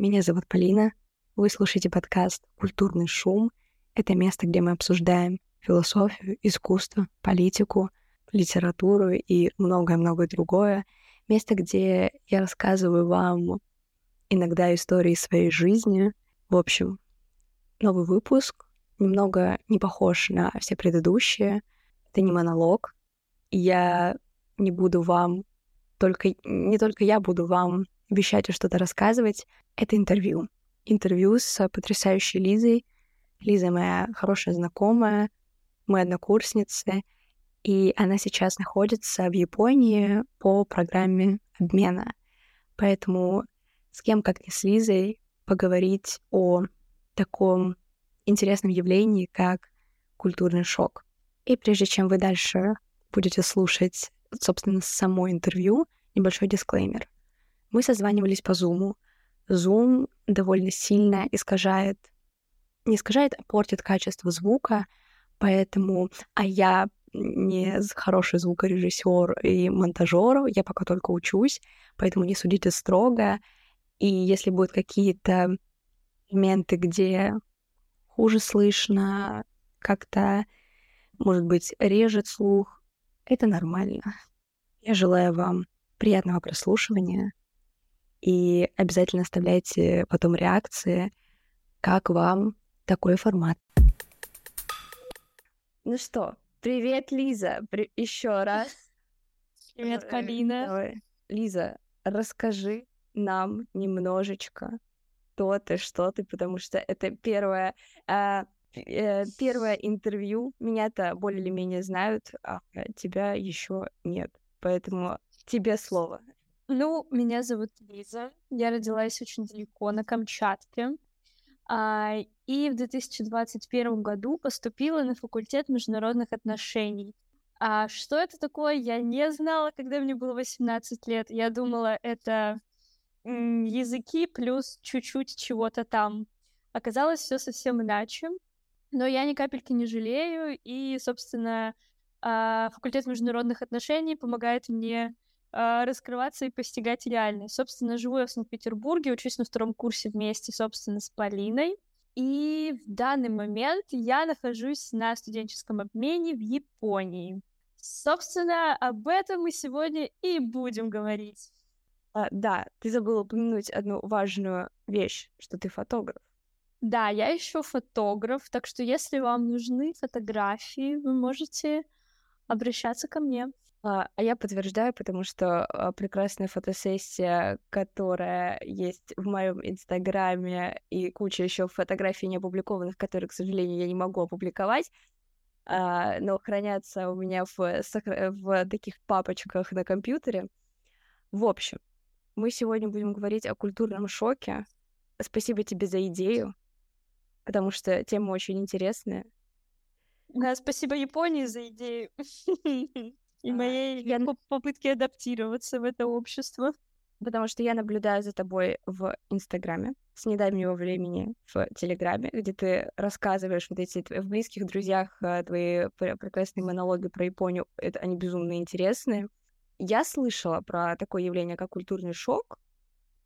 Меня зовут Полина. Вы слушаете подкаст «Культурный шум». Это место, где мы обсуждаем философию, искусство, политику, литературу и многое-многое другое. Место, где я рассказываю вам иногда истории своей жизни. В общем, новый выпуск немного не похож на все предыдущие. Это не монолог. Я не буду вам только... Не только я буду вам обещать и что-то рассказывать. Это интервью. Интервью с потрясающей Лизой. Лиза моя хорошая знакомая, мы однокурсницы, и она сейчас находится в Японии по программе обмена. Поэтому с кем, как не с Лизой, поговорить о таком интересном явлении, как культурный шок. И прежде чем вы дальше будете слушать, собственно, само интервью, небольшой дисклеймер. Мы созванивались по Zoom. Zoom довольно сильно искажает, не искажает, а портит качество звука, поэтому, а я не хороший звукорежиссер и монтажер, я пока только учусь, поэтому не судите строго. И если будут какие-то моменты, где хуже слышно, как-то, может быть, режет слух, это нормально. Я желаю вам приятного прослушивания и обязательно оставляйте потом реакции, как вам такой формат. Ну что, привет, Лиза, При... еще раз. Привет, Полина. Давай. Лиза, расскажи нам немножечко кто ты, что ты, потому что это первое, э, э, первое интервью. Меня-то более или менее знают, а тебя еще нет. Поэтому тебе слово. Ну, меня зовут Лиза. Я родилась очень далеко, на Камчатке. А, и в 2021 году поступила на факультет международных отношений. А что это такое, я не знала, когда мне было 18 лет. Я думала, это языки плюс чуть-чуть чего-то там. Оказалось все совсем иначе, но я ни капельки не жалею, и, собственно, а, факультет международных отношений помогает мне раскрываться и постигать реальность. Собственно, живу я в Санкт-Петербурге, учусь на втором курсе вместе, собственно, с Полиной. И в данный момент я нахожусь на студенческом обмене в Японии. Собственно, об этом мы сегодня и будем говорить. А, да, ты забыла упомянуть одну важную вещь, что ты фотограф. Да, я еще фотограф, так что если вам нужны фотографии, вы можете обращаться ко мне. А, а я подтверждаю, потому что а, прекрасная фотосессия, которая есть в моем инстаграме, и куча еще фотографий не опубликованных, которые, к сожалению, я не могу опубликовать, а, но хранятся у меня в, в таких папочках на компьютере. В общем, мы сегодня будем говорить о культурном шоке. Спасибо тебе за идею, потому что тема очень интересная. Да, спасибо Японии за идею и моей я... попытке адаптироваться в это общество. Потому что я наблюдаю за тобой в Инстаграме с недавнего времени в Телеграме, где ты рассказываешь вот эти в близких друзьях э, твои прекрасные монологи про Японию. Это они безумно интересные. Я слышала про такое явление, как культурный шок,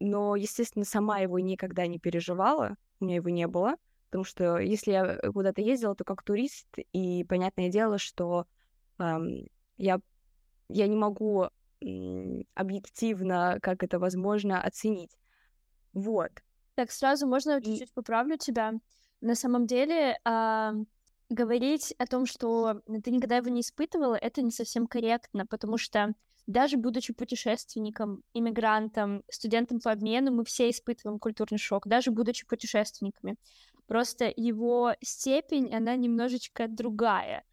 но, естественно, сама его никогда не переживала, у меня его не было, потому что если я куда-то ездила, то как турист, и понятное дело, что эм, я, я не могу объективно, как это возможно, оценить. Вот. Так, сразу можно и... чуть-чуть поправлю тебя. На самом деле, э, говорить о том, что ты никогда его не испытывала, это не совсем корректно, потому что даже будучи путешественником, иммигрантом, студентом по обмену, мы все испытываем культурный шок, даже будучи путешественниками. Просто его степень, она немножечко другая.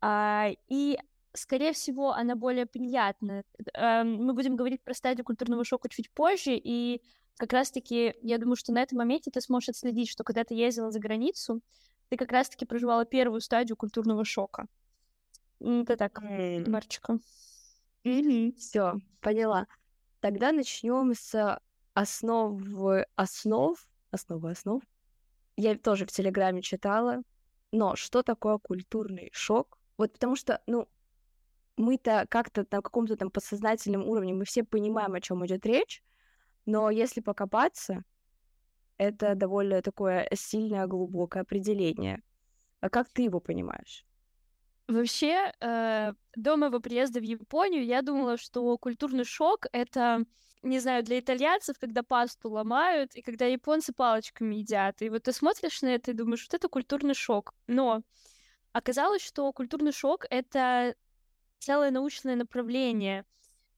А, и, скорее всего, она более приятная. А, мы будем говорить про стадию культурного шока чуть позже, и как раз-таки, я думаю, что на этом моменте ты сможешь отследить, что когда ты ездила за границу, ты как раз-таки проживала первую стадию культурного шока. Это так, mm. Марчика. Все, поняла. Тогда начнем с основы основ. Основы основ. Я тоже в Телеграме читала. Но что такое культурный шок? Вот потому что, ну, мы-то как-то на каком-то там подсознательном уровне, мы все понимаем, о чем идет речь, но если покопаться, это довольно такое сильное, глубокое определение. А как ты его понимаешь? Вообще, э, до моего приезда в Японию я думала, что культурный шок — это, не знаю, для итальянцев, когда пасту ломают, и когда японцы палочками едят. И вот ты смотришь на это и думаешь, что это культурный шок. Но оказалось, что культурный шок — это целое научное направление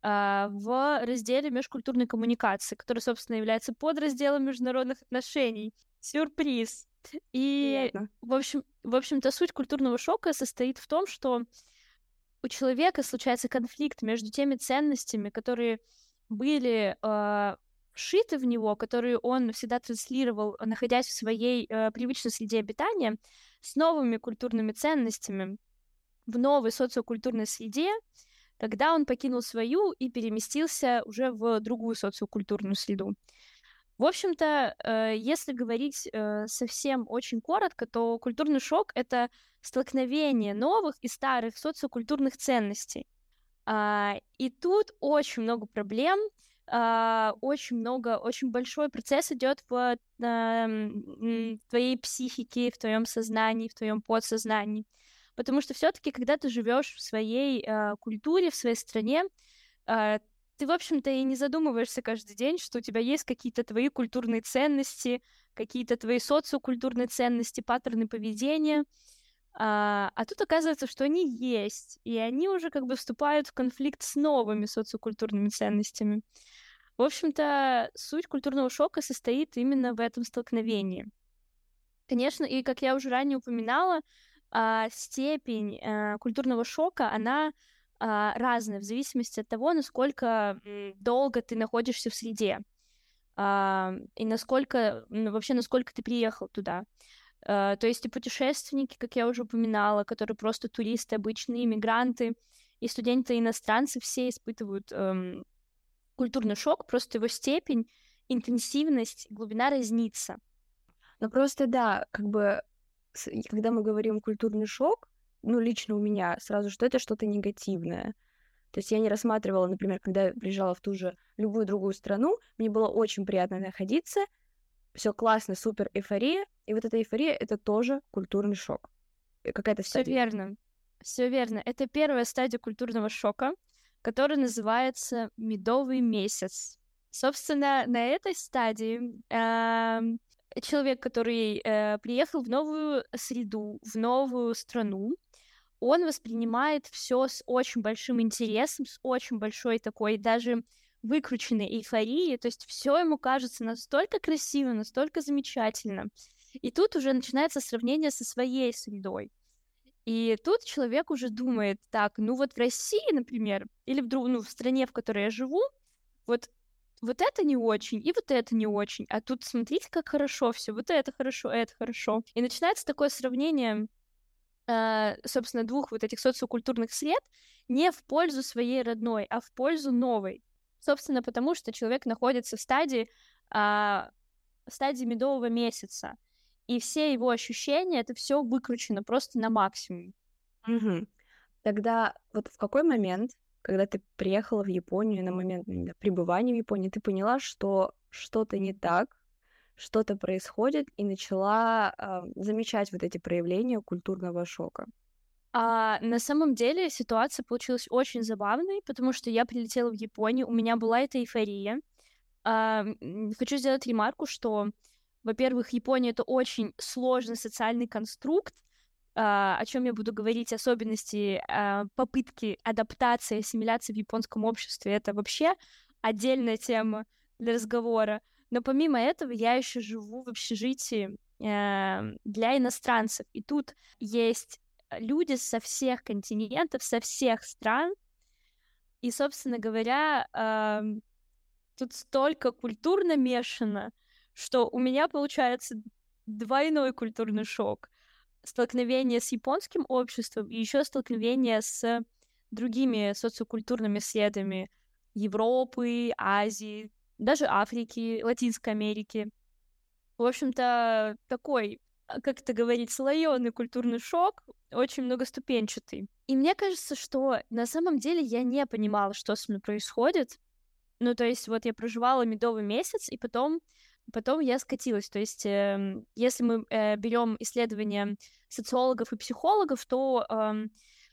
э, в разделе межкультурной коммуникации, который, собственно, является подразделом международных отношений. Сюрприз! И, в общем, в общем-то, суть культурного шока состоит в том, что у человека случается конфликт между теми ценностями, которые были э, вшиты в него, которые он всегда транслировал, находясь в своей э, привычной среде обитания, с новыми культурными ценностями в новой социокультурной среде, когда он покинул свою и переместился уже в другую социокультурную среду. В общем-то, э, если говорить э, совсем очень коротко, то культурный шок — это столкновение новых и старых социокультурных ценностей. А, и тут очень много проблем, а, очень много, очень большой процесс идет в твоей психике, в твоем сознании, в твоем подсознании. Потому что все-таки, когда ты живешь в своей э, культуре, в своей стране, ты, в общем-то, и не задумываешься каждый день, что у тебя есть какие-то твои культурные ценности, какие-то твои социокультурные ценности, паттерны поведения. А, а тут оказывается, что они есть, и они уже как бы вступают в конфликт с новыми социокультурными ценностями. В общем-то, суть культурного шока состоит именно в этом столкновении. Конечно, и как я уже ранее упоминала, а, степень а, культурного шока, она а, разные в зависимости от того, насколько долго ты находишься в среде а, и насколько ну, вообще насколько ты приехал туда. А, то есть и путешественники, как я уже упоминала, которые просто туристы, обычные иммигранты, и студенты, иностранцы, все испытывают эм, культурный шок, просто его степень, интенсивность, глубина разнится. Ну просто да, как бы, когда мы говорим культурный шок, ну, лично у меня сразу, что это что-то негативное. То есть я не рассматривала, например, когда я приезжала в ту же любую другую страну, мне было очень приятно находиться, все классно, супер эйфория, и вот эта эйфория это тоже культурный шок. Какая-то Все верно. Все верно. Это первая стадия культурного шока, которая называется медовый месяц. Собственно, на этой стадии э, человек, который э, приехал в новую среду, в новую страну, он воспринимает все с очень большим интересом, с очень большой такой даже выкрученной эйфорией, то есть все ему кажется настолько красиво, настолько замечательно. И тут уже начинается сравнение со своей средой. И тут человек уже думает, так, ну вот в России, например, или в, друг, ну, в стране, в которой я живу, вот вот это не очень, и вот это не очень. А тут смотрите, как хорошо все, вот это хорошо, это хорошо. И начинается такое сравнение Э, собственно, двух вот этих социокультурных сред не в пользу своей родной, а в пользу новой. Собственно, потому что человек находится в стадии, а, в стадии медового месяца, и все его ощущения, это все выкручено просто на максимум. Угу. Тогда вот в какой момент, когда ты приехала в Японию, на момент пребывания в Японии, ты поняла, что что-то не так, что-то происходит, и начала э, замечать вот эти проявления культурного шока. А, на самом деле ситуация получилась очень забавной, потому что я прилетела в Японию, у меня была эта эйфория. А, хочу сделать ремарку, что, во-первых, Япония это очень сложный социальный конструкт, о чем я буду говорить, особенности а, попытки адаптации, ассимиляции в японском обществе, это вообще отдельная тема для разговора. Но помимо этого я еще живу в общежитии э, для иностранцев. И тут есть люди со всех континентов, со всех стран. И, собственно говоря, тут столько культурно мешано, что у меня получается двойной культурный шок. Столкновение с японским обществом и еще столкновение с другими социокультурными средами Европы, Азии, даже Африки, Латинской Америки. В общем-то, такой, а, как это говорить, слоеный культурный шок, очень многоступенчатый. И мне кажется, что на самом деле я не понимала, что со мной происходит. Ну, то есть вот я проживала медовый месяц, и потом потом я скатилась. То есть, э, если мы э, берем исследования социологов и психологов, то э,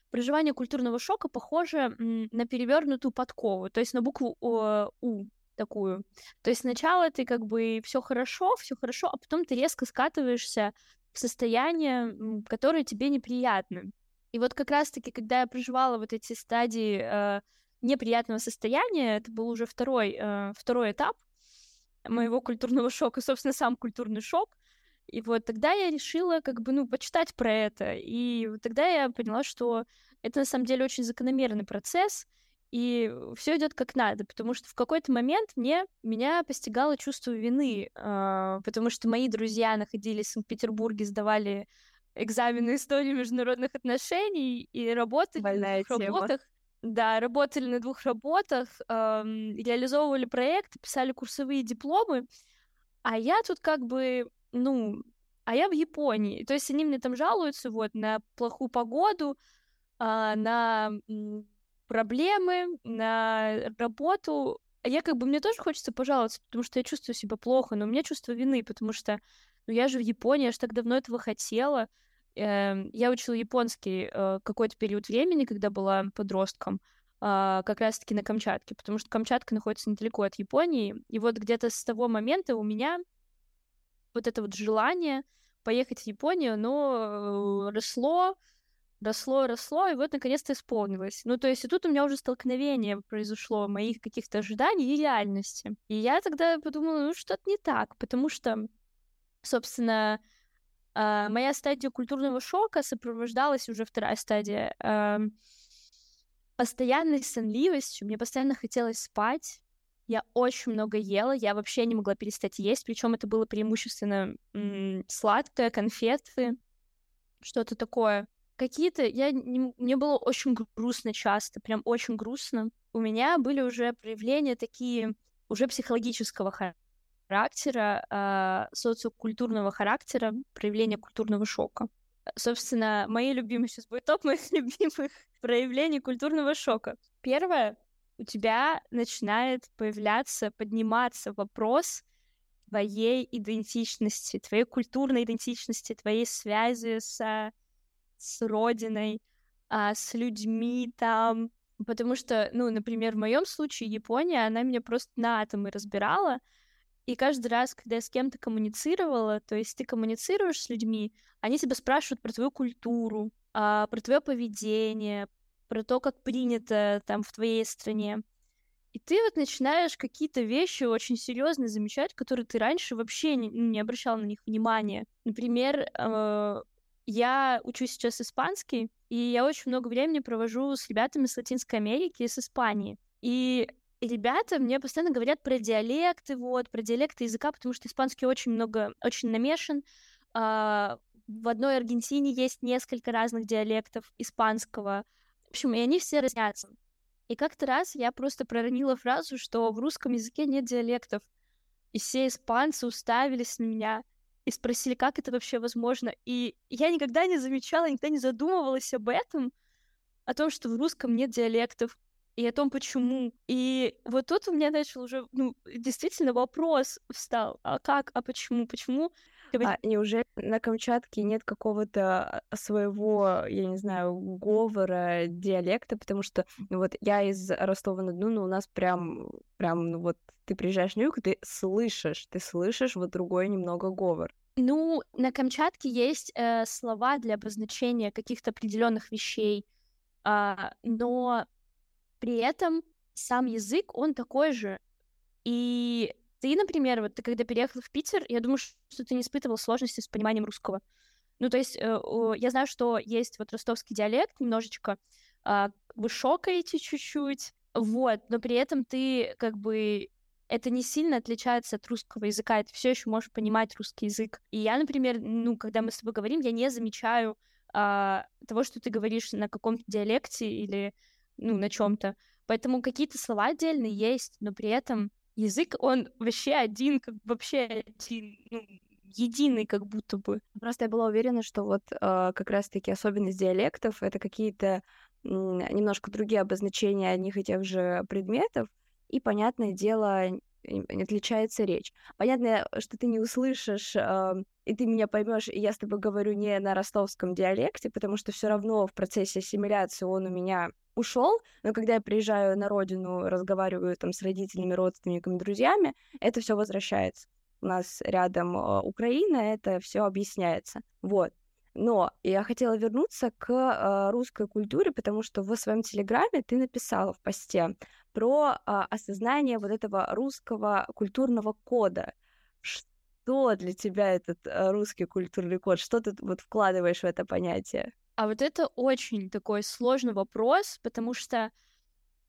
проживание культурного шока похоже на перевернутую подкову, то есть на букву У такую. То есть сначала ты как бы все хорошо, все хорошо, а потом ты резко скатываешься в состояние, которое тебе неприятно. И вот как раз-таки, когда я проживала вот эти стадии э, неприятного состояния, это был уже второй, э, второй этап моего культурного шока, собственно, сам культурный шок. И вот тогда я решила как бы, ну, почитать про это. И вот тогда я поняла, что это на самом деле очень закономерный процесс, и все идет как надо, потому что в какой-то момент мне меня постигало чувство вины, э, потому что мои друзья находились в Санкт-Петербурге, сдавали экзамены истории международных отношений и работали Больная на двух тема. Да, работали на двух работах, эм, реализовывали проекты, писали курсовые дипломы, а я тут как бы, ну, а я в Японии. То есть они мне там жалуются вот на плохую погоду, э, на проблемы, на работу. А я как бы, мне тоже хочется пожаловаться, потому что я чувствую себя плохо, но у меня чувство вины, потому что, ну, я же в Японии, я же так давно этого хотела, я учила японский э, какой-то период времени, когда была подростком, а, как раз-таки на Камчатке, потому что Камчатка находится недалеко от Японии. И вот где-то с того момента у меня вот это вот желание поехать в Японию, оно э, росло, росло, росло, и вот наконец-то исполнилось. Ну, то есть и тут у меня уже столкновение произошло моих каких-то ожиданий и реальности. И я тогда подумала, ну, что-то не так, потому что, собственно, Uh, моя стадия культурного шока сопровождалась уже вторая стадия uh, постоянной сонливостью. Мне постоянно хотелось спать. Я очень много ела, я вообще не могла перестать есть, причем это было преимущественно сладкое, конфеты, что-то такое. Какие-то, я не, мне было очень грустно часто, прям очень грустно. У меня были уже проявления такие уже психологического характера характера, э, социокультурного характера, проявления культурного шока. Собственно, мои любимые сейчас будет топ моих любимых проявлений культурного шока. Первое, у тебя начинает появляться, подниматься вопрос твоей идентичности, твоей культурной идентичности, твоей связи с, с родиной, а, с людьми там. Потому что, ну, например, в моем случае Япония, она меня просто на атомы разбирала, и каждый раз, когда я с кем-то коммуницировала, то есть ты коммуницируешь с людьми, они тебя спрашивают про твою культуру, а, про твое поведение, про то, как принято там в твоей стране. И ты вот начинаешь какие-то вещи очень серьезно замечать, которые ты раньше вообще не, ну, не обращал на них внимания. Например, э, я учу сейчас испанский, и я очень много времени провожу с ребятами с Латинской Америки и с Испании. И и ребята мне постоянно говорят про диалекты, вот, про диалекты языка, потому что испанский очень много, очень намешан. А, в одной Аргентине есть несколько разных диалектов испанского. В общем, и они все разнятся. И как-то раз я просто проронила фразу, что в русском языке нет диалектов. И все испанцы уставились на меня и спросили, как это вообще возможно. И я никогда не замечала, никогда не задумывалась об этом, о том, что в русском нет диалектов и о том, почему. И вот тут у меня начал уже, ну, действительно вопрос встал. А как, а почему, почему? А неужели на Камчатке нет какого-то а, своего, я не знаю, говора, диалекта? Потому что ну, вот я из Ростова-на-Дону, но у нас прям, прям, ну вот ты приезжаешь на юг, ты слышишь, ты слышишь вот другой немного говор. Ну, на Камчатке есть э, слова для обозначения каких-то определенных вещей, э, но при этом сам язык, он такой же. И ты, например, вот ты когда переехал в Питер, я думаю, что ты не испытывал сложности с пониманием русского. Ну, то есть э, я знаю, что есть вот ростовский диалект немножечко, э, вы шокаете чуть-чуть, вот, но при этом ты как бы это не сильно отличается от русского языка, ты все еще можешь понимать русский язык. И я, например, ну, когда мы с тобой говорим, я не замечаю а, того, что ты говоришь на каком-то диалекте или ну, на чем-то. Поэтому какие-то слова отдельные есть, но при этом язык, он вообще один, как вообще один, ну, единый как будто бы. Просто я была уверена, что вот э, как раз-таки особенность диалектов — это какие-то э, немножко другие обозначения одних и тех же предметов, и, понятное дело, отличается речь. Понятно, что ты не услышишь, э, и ты меня поймешь, и я с тобой говорю не на ростовском диалекте, потому что все равно в процессе ассимиляции он у меня ушел, но когда я приезжаю на родину, разговариваю там с родителями, родственниками, друзьями, это все возвращается. У нас рядом э, Украина, это все объясняется. Вот. Но я хотела вернуться к э, русской культуре, потому что в своем телеграме ты написала в посте про э, осознание вот этого русского культурного кода. Что для тебя этот русский культурный код? Что ты вот вкладываешь в это понятие? А вот это очень такой сложный вопрос, потому что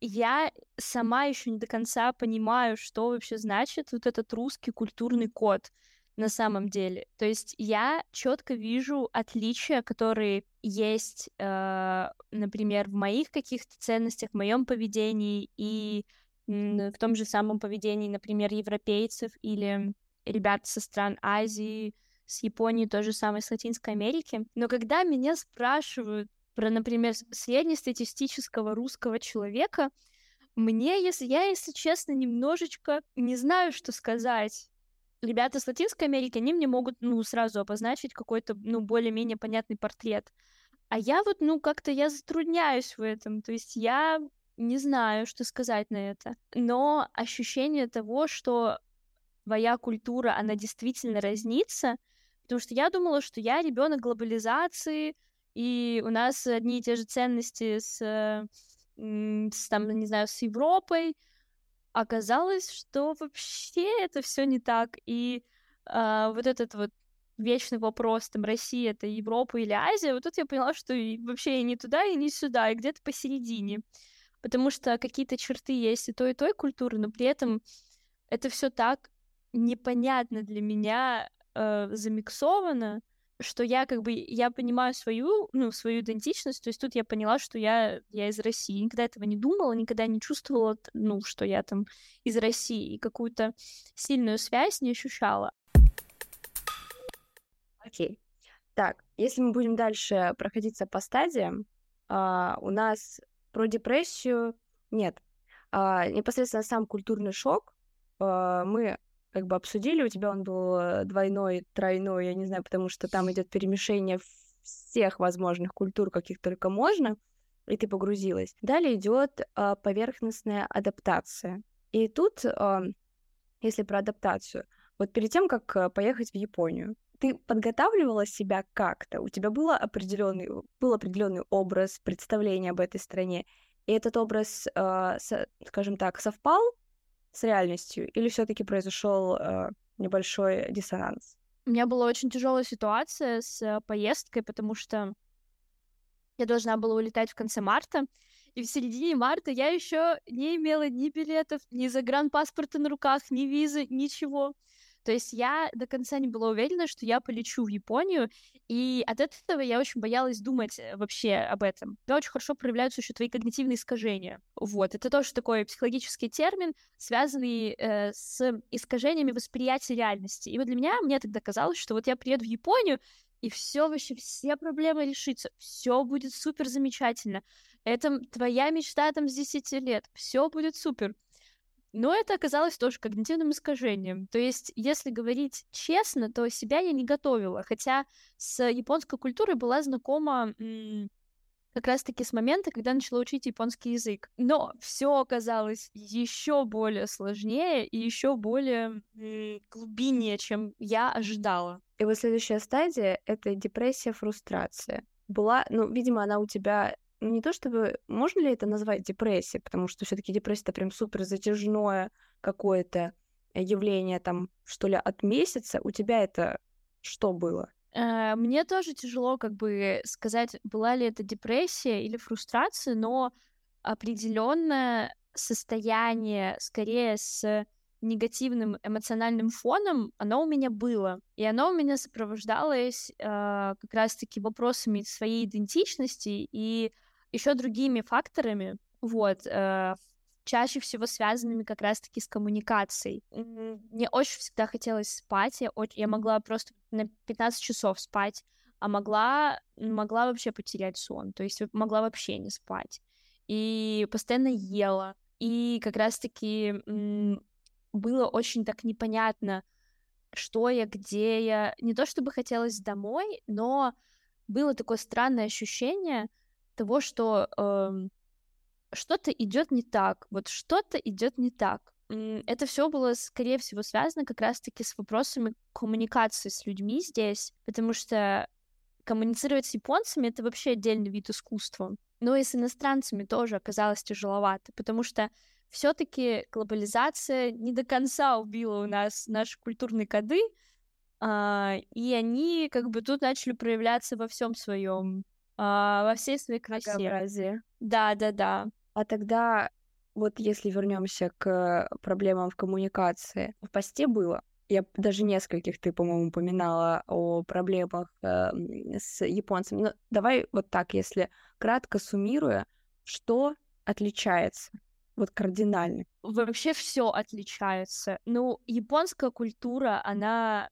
я сама еще не до конца понимаю, что вообще значит вот этот русский культурный код на самом деле. То есть я четко вижу отличия, которые есть, э, например, в моих каких-то ценностях, в моем поведении и в том же самом поведении, например, европейцев или ребят со стран Азии, с Японии, то же самое с Латинской Америки. Но когда меня спрашивают про, например, среднестатистического русского человека, мне, если я, если честно, немножечко не знаю, что сказать. Ребята с Латинской Америки, они мне могут, ну, сразу обозначить какой-то, ну, более-менее понятный портрет. А я вот, ну, как-то я затрудняюсь в этом. То есть я не знаю, что сказать на это. Но ощущение того, что твоя культура, она действительно разнится, потому что я думала, что я ребенок глобализации, и у нас одни и те же ценности с, с там, не знаю, с Европой. Оказалось, что вообще это все не так. И э, вот этот вот вечный вопрос, там, Россия, это Европа или Азия, вот тут я поняла, что и вообще и не туда, и не сюда, и где-то посередине. Потому что какие-то черты есть и той, и той культуры, но при этом это все так непонятно для меня э, замиксовано, что я как бы, я понимаю свою, ну, свою идентичность, то есть тут я поняла, что я, я из России, никогда этого не думала, никогда не чувствовала, ну, что я там из России, и какую-то сильную связь не ощущала. Окей. Okay. Так, если мы будем дальше проходиться по стадиям, а, у нас про депрессию нет. А, непосредственно сам культурный шок а, мы как бы обсудили, у тебя он был двойной, тройной, я не знаю, потому что там идет перемешение всех возможных культур, каких только можно, и ты погрузилась. Далее идет э, поверхностная адаптация. И тут, э, если про адаптацию, вот перед тем, как э, поехать в Японию, ты подготавливала себя как-то? У тебя было определенный, был определенный образ, представление об этой стране, и этот образ, э, со, скажем так, совпал с реальностью, или все-таки произошел э, небольшой диссонанс? У меня была очень тяжелая ситуация с поездкой, потому что я должна была улетать в конце марта, и в середине марта я еще не имела ни билетов, ни загранпаспорта на руках, ни визы, ничего. То есть я до конца не была уверена, что я полечу в Японию, и от этого я очень боялась думать э, вообще об этом. Да, очень хорошо проявляются еще твои когнитивные искажения. Вот, это тоже такой психологический термин, связанный э, с искажениями восприятия реальности. И вот для меня, мне тогда казалось, что вот я приеду в Японию, и все вообще, все проблемы решится, все будет супер замечательно. Это твоя мечта там с 10 лет, все будет супер. Но это оказалось тоже когнитивным искажением. То есть, если говорить честно, то себя я не готовила. Хотя с японской культурой была знакома как раз-таки с момента, когда начала учить японский язык. Но все оказалось еще более сложнее и еще более глубиннее, чем я ожидала. И вот следующая стадия — это депрессия, фрустрация. Была, ну, видимо, она у тебя ну, не то чтобы... Можно ли это назвать депрессией? Потому что все таки депрессия — это прям супер затяжное какое-то явление, там, что ли, от месяца. У тебя это что было? Э, мне тоже тяжело как бы сказать, была ли это депрессия или фрустрация, но определенное состояние скорее с негативным эмоциональным фоном, оно у меня было. И оно у меня сопровождалось э, как раз-таки вопросами своей идентичности и еще другими факторами, вот, э, чаще всего связанными как раз-таки с коммуникацией. Мне очень всегда хотелось спать, я, очень, я могла просто на 15 часов спать, а могла, могла вообще потерять сон, то есть могла вообще не спать. И постоянно ела. И как раз-таки было очень так непонятно, что я, где я. Не то чтобы хотелось домой, но было такое странное ощущение того, что э, что-то идет не так, вот что-то идет не так. Это все было, скорее всего, связано как раз-таки с вопросами коммуникации с людьми здесь, потому что коммуницировать с японцами это вообще отдельный вид искусства. Но и с иностранцами тоже оказалось тяжеловато, потому что все-таки глобализация не до конца убила у нас наши культурные коды, а, и они как бы тут начали проявляться во всем своем, а, во всей своей красе. Да, да, да. А тогда вот если вернемся к проблемам в коммуникации, в посте было, я даже нескольких ты, по-моему, упоминала о проблемах э, с японцами. Но давай вот так, если кратко суммируя, что отличается вот кардинально? Вообще все отличается. Ну, японская культура, она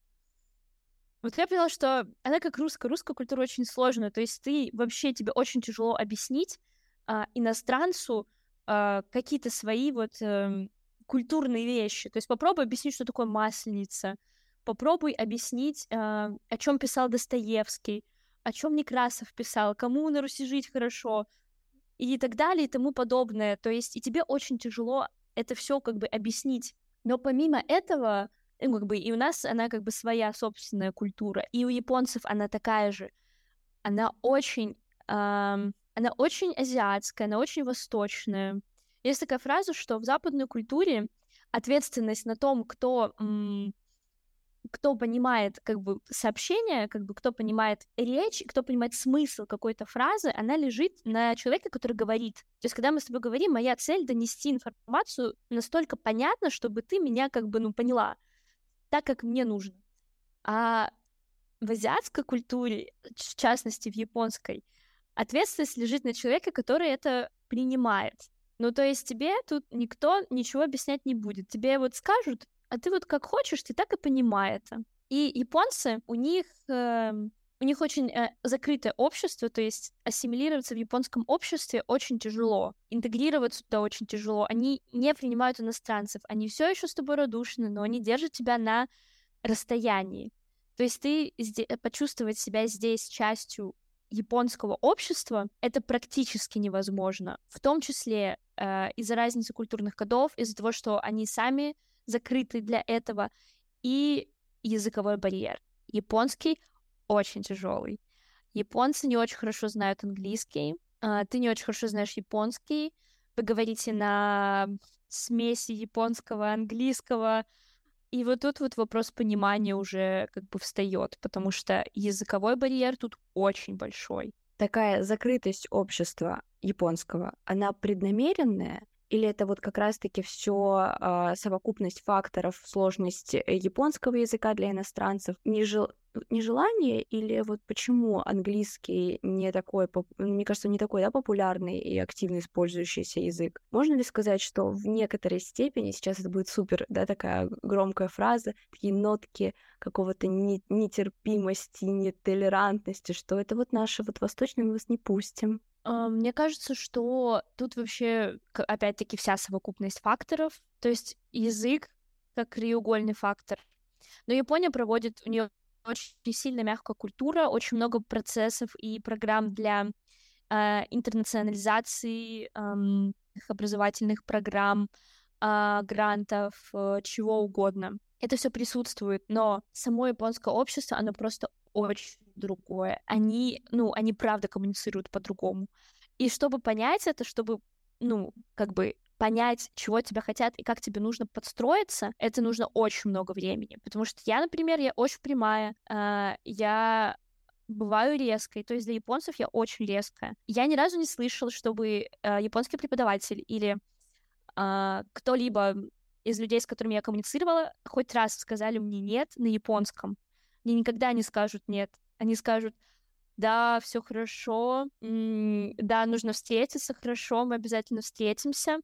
вот я поняла, что она как русская. Русская культура очень сложная. То есть ты вообще тебе очень тяжело объяснить а, иностранцу а, какие-то свои вот а, культурные вещи. То есть попробуй объяснить, что такое масленица. Попробуй объяснить, а, о чем писал Достоевский, о чем Некрасов писал, кому на Руси жить хорошо и так далее и тому подобное. То есть и тебе очень тяжело это все как бы объяснить. Но помимо этого, ну, как бы и у нас она как бы своя собственная культура, и у японцев она такая же. Она очень, эм, она очень азиатская, она очень восточная. Есть такая фраза, что в западной культуре ответственность на том, кто м- кто понимает как бы сообщение, как бы кто понимает речь, кто понимает смысл какой-то фразы, она лежит на человеке, который говорит. То есть, когда мы с тобой говорим, моя цель донести информацию настолько понятно, чтобы ты меня как бы, ну, поняла так, как мне нужно. А в азиатской культуре, в частности в японской, ответственность лежит на человеке, который это принимает. Ну, то есть тебе тут никто ничего объяснять не будет. Тебе вот скажут, а ты вот как хочешь, ты так и понимай это. И японцы, у них, э, у них очень э, закрытое общество, то есть ассимилироваться в японском обществе очень тяжело, интегрироваться туда очень тяжело. Они не принимают иностранцев, они все еще с тобой радушны, но они держат тебя на расстоянии. То есть ты э, почувствовать себя здесь частью японского общества это практически невозможно, в том числе э, из-за разницы культурных кодов, из-за того, что они сами закрыты для этого, и языковой барьер. Японский очень тяжелый. Японцы не очень хорошо знают английский, а, ты не очень хорошо знаешь японский, вы говорите на смеси японского, английского, и вот тут вот вопрос понимания уже как бы встает, потому что языковой барьер тут очень большой. Такая закрытость общества японского, она преднамеренная или это вот как раз-таки все э, совокупность факторов, сложность э, японского языка для иностранцев, нежел... нежелание или вот почему английский не такой, мне кажется, не такой да, популярный и активно использующийся язык? Можно ли сказать, что в некоторой степени, сейчас это будет супер, да, такая громкая фраза, такие нотки какого-то нетерпимости, нетолерантности, что это вот наше вот восточное мы вас не пустим, а, мне кажется, что тут вообще, опять-таки, вся совокупность факторов, то есть язык как краеугольный фактор. Но Япония проводит, у нее очень сильно мягкая культура, очень много процессов и программ для э, интернационализации э, образовательных программ, э, грантов, э, чего угодно. Это все присутствует, но само японское общество, оно просто очень другое. Они, ну, они правда коммуницируют по-другому. И чтобы понять это, чтобы, ну, как бы понять, чего тебя хотят и как тебе нужно подстроиться, это нужно очень много времени. Потому что я, например, я очень прямая, э, я бываю резкой, то есть для японцев я очень резкая. Я ни разу не слышала, чтобы э, японский преподаватель или э, кто-либо из людей, с которыми я коммуницировала, хоть раз сказали мне нет на японском. Мне никогда не скажут нет. Они скажут, да, все хорошо, да, нужно встретиться, хорошо, мы обязательно встретимся.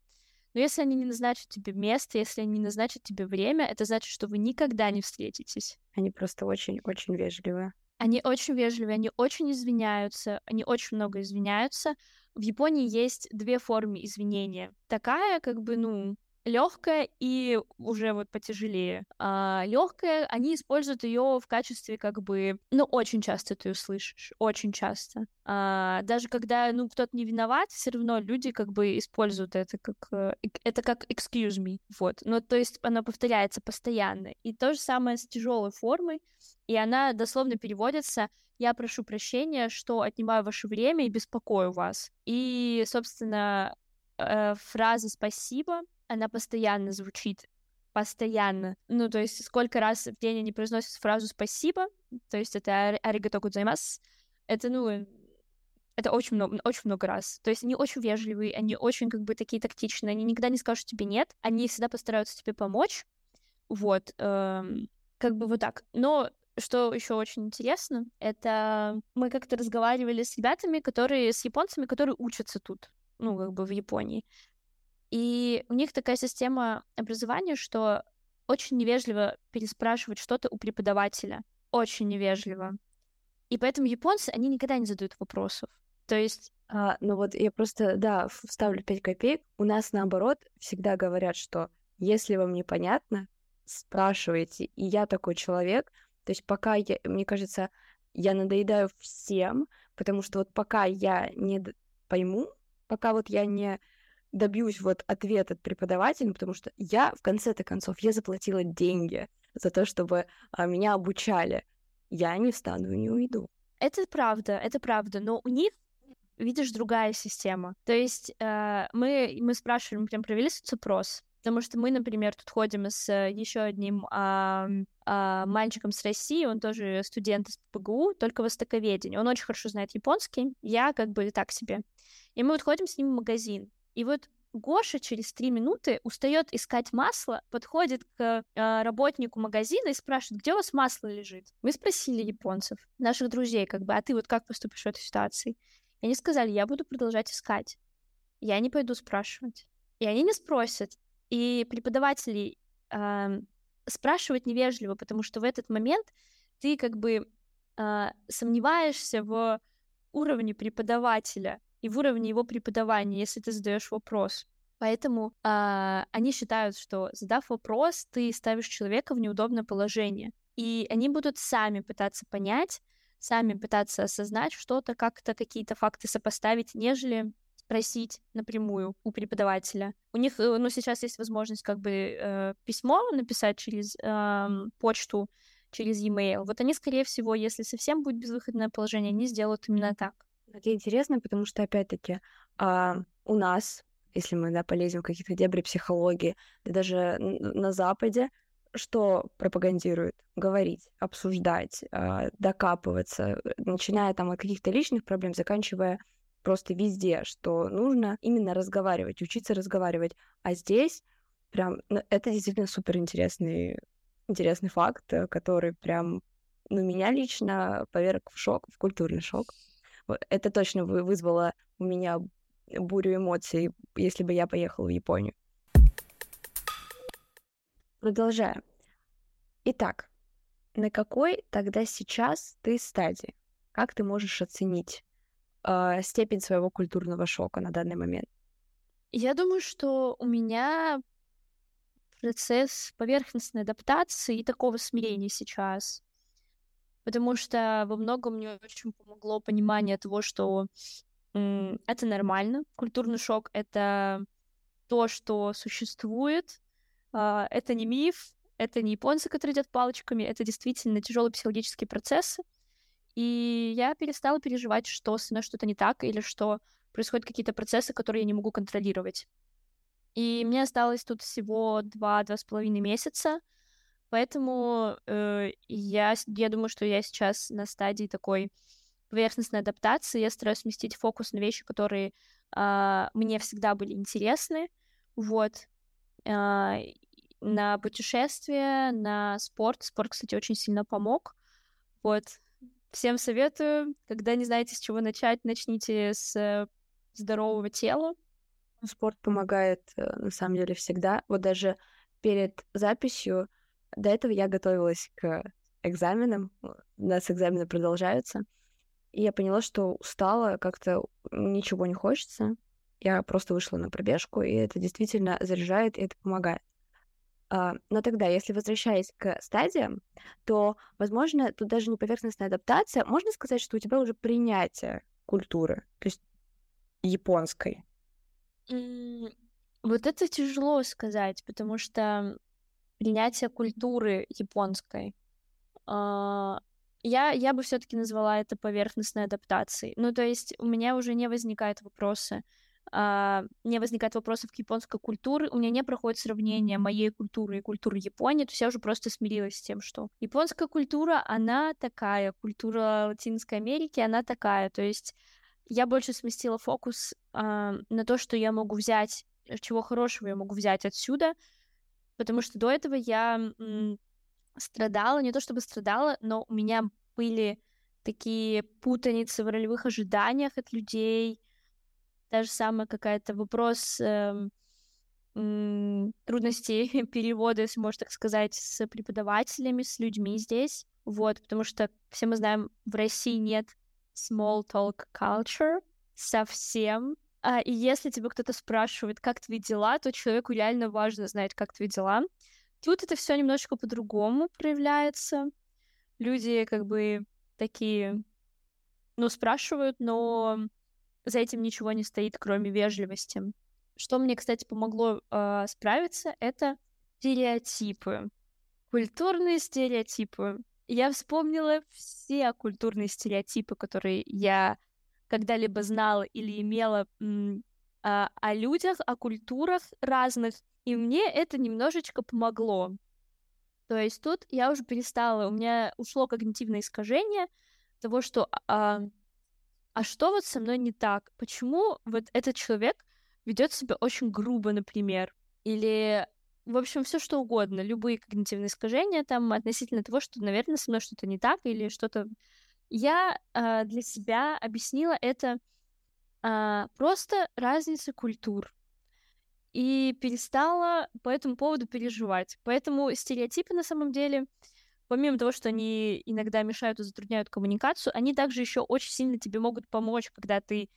Но если они не назначат тебе место, если они не назначат тебе время, это значит, что вы никогда не встретитесь. Они просто очень-очень вежливые. Они очень вежливые, они очень извиняются, они очень много извиняются. В Японии есть две формы извинения. Такая, как бы, ну, легкая и уже вот потяжелее. А, легкая, они используют ее в качестве как бы, ну, очень часто ты услышишь, очень часто. А, даже когда, ну, кто-то не виноват, все равно люди как бы используют это как, э, это как excuse me, вот. Ну, то есть она повторяется постоянно. И то же самое с тяжелой формой, и она дословно переводится я прошу прощения, что отнимаю ваше время и беспокою вас. И, собственно, э, фраза «спасибо», она постоянно звучит постоянно. Ну, то есть сколько раз в день они произносят фразу «спасибо», то есть это «аригато гудзаймас», это, ну, это очень много, очень много раз. То есть они очень вежливые, они очень как бы такие тактичные, они никогда не скажут тебе «нет», они всегда постараются тебе помочь, вот, эм, как бы вот так. Но что еще очень интересно, это мы как-то разговаривали с ребятами, которые, с японцами, которые учатся тут, ну, как бы в Японии. И у них такая система образования, что очень невежливо переспрашивать что-то у преподавателя. Очень невежливо. И поэтому японцы, они никогда не задают вопросов. То есть... А, ну вот я просто, да, вставлю 5 копеек. У нас, наоборот, всегда говорят, что если вам непонятно, спрашивайте. И я такой человек, то есть пока я, мне кажется, я надоедаю всем, потому что вот пока я не пойму, пока вот я не добьюсь вот ответ от преподавателя, потому что я, в конце-то концов, я заплатила деньги за то, чтобы а, меня обучали. Я не встану и не уйду. Это правда, это правда, но у них видишь, другая система. То есть э, мы, мы спрашиваем, прям провели соцопрос, потому что мы, например, тут ходим с еще одним э, э, мальчиком с России, он тоже студент из ПГУ, только востоковедение. Он очень хорошо знает японский, я как бы так себе. И мы вот ходим с ним в магазин, и вот Гоша через три минуты устает искать масло, подходит к э, работнику магазина и спрашивает, где у вас масло лежит. Мы спросили японцев, наших друзей, как бы, а ты вот как поступишь в этой ситуации? И они сказали, я буду продолжать искать. Я не пойду спрашивать. И они не спросят. И преподаватели э, спрашивать невежливо, потому что в этот момент ты как бы э, сомневаешься в уровне преподавателя и в уровне его преподавания, если ты задаешь вопрос. Поэтому э, они считают, что задав вопрос, ты ставишь человека в неудобное положение. И они будут сами пытаться понять, сами пытаться осознать что-то, как-то какие-то факты сопоставить, нежели спросить напрямую у преподавателя. У них, э, ну, сейчас есть возможность как бы э, письмо написать через э, почту, через e-mail. Вот они, скорее всего, если совсем будет безвыходное положение, они сделают именно так. Это интересно, потому что, опять-таки, э, у нас, если мы да, полезем в какие-то дебри психологии, да даже на Западе, что пропагандирует? Говорить, обсуждать, э, докапываться, начиная там от каких-то личных проблем, заканчивая просто везде, что нужно именно разговаривать, учиться разговаривать. А здесь прям, ну, это действительно супер интересный, интересный факт, э, который прям, ну, меня лично поверг в шок, в культурный шок. Это точно вызвало у меня бурю эмоций, если бы я поехала в Японию. Продолжаем. Итак, на какой тогда сейчас ты стадии? Как ты можешь оценить э, степень своего культурного шока на данный момент? Я думаю, что у меня процесс поверхностной адаптации и такого смирения сейчас. Потому что во многом мне очень помогло понимание того, что это нормально. Культурный шок — это то, что существует. Э, это не миф, это не японцы, которые едят палочками, это действительно тяжелые психологические процессы. И я перестала переживать, что со мной что-то не так, или что происходят какие-то процессы, которые я не могу контролировать. И мне осталось тут всего два-два с половиной месяца, поэтому э, я, я думаю, что я сейчас на стадии такой поверхностной адаптации. Я стараюсь сместить фокус на вещи, которые э, мне всегда были интересны. Вот. Э, на путешествия, на спорт. Спорт, кстати, очень сильно помог. Вот. Всем советую, когда не знаете, с чего начать, начните с э, здорового тела. Спорт помогает, э, на самом деле, всегда. Вот даже перед записью, до этого я готовилась к экзаменам, у нас экзамены продолжаются, и я поняла, что устала, как-то ничего не хочется, Я просто вышла на пробежку, и это действительно заряжает, и это помогает. А, но тогда, если возвращаясь к стадиям, то, возможно, тут даже не поверхностная адаптация, можно сказать, что у тебя уже принятие культуры, то есть японской. Вот это тяжело сказать, потому что принятие культуры японской. А, я, я бы все-таки назвала это поверхностной адаптацией. Ну, то есть у меня уже не возникает вопросы, Uh, не возникает вопросов к японской культуре, у меня не проходит сравнение моей культуры и культуры Японии, то есть я уже просто смирилась с тем, что японская культура, она такая, культура Латинской Америки, она такая, то есть я больше сместила фокус uh, на то, что я могу взять, чего хорошего я могу взять отсюда, потому что до этого я страдала, не то чтобы страдала, но у меня были такие путаницы в ролевых ожиданиях от людей, та же самая какая-то вопрос э, э, трудностей перевода, если можно так сказать, с преподавателями, с людьми здесь, вот, потому что все мы знаем, в России нет small talk culture совсем, а, и если тебя кто-то спрашивает, как твои дела, то человеку реально важно знать, как твои дела. Тут это все немножечко по-другому проявляется. Люди как бы такие, ну, спрашивают, но за этим ничего не стоит, кроме вежливости. Что мне, кстати, помогло э, справиться, это стереотипы. Культурные стереотипы. Я вспомнила все культурные стереотипы, которые я когда-либо знала или имела а, о людях, о культурах разных, и мне это немножечко помогло. То есть тут я уже перестала, у меня ушло когнитивное искажение того, что а, а что вот со мной не так? Почему вот этот человек ведет себя очень грубо, например? Или, в общем, все что угодно, любые когнитивные искажения там относительно того, что, наверное, со мной что-то не так или что-то... Я а, для себя объяснила это а, просто разница культур и перестала по этому поводу переживать. Поэтому стереотипы на самом деле, помимо того, что они иногда мешают и затрудняют коммуникацию, они также еще очень сильно тебе могут помочь, когда ты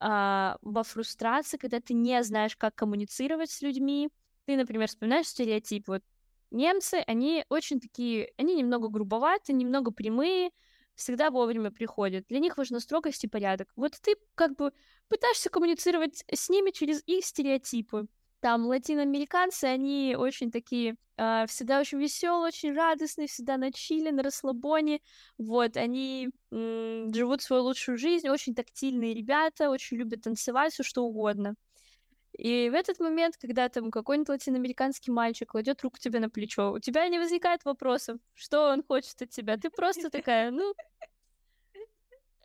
а, во фрустрации, когда ты не знаешь, как коммуницировать с людьми. Ты, например, вспоминаешь стереотип, вот немцы, они очень такие, они немного грубоваты, немного прямые, всегда вовремя приходят. Для них важна строгость и порядок. Вот ты как бы пытаешься коммуницировать с ними через их стереотипы. Там латиноамериканцы, они очень такие, э, всегда очень веселые, очень радостные, всегда на чили, на расслабоне. Вот, они м- живут свою лучшую жизнь, очень тактильные ребята, очень любят танцевать, все что угодно. И в этот момент, когда там какой-нибудь латиноамериканский мальчик кладет руку тебе на плечо, у тебя не возникает вопросов, что он хочет от тебя. Ты просто такая, ну,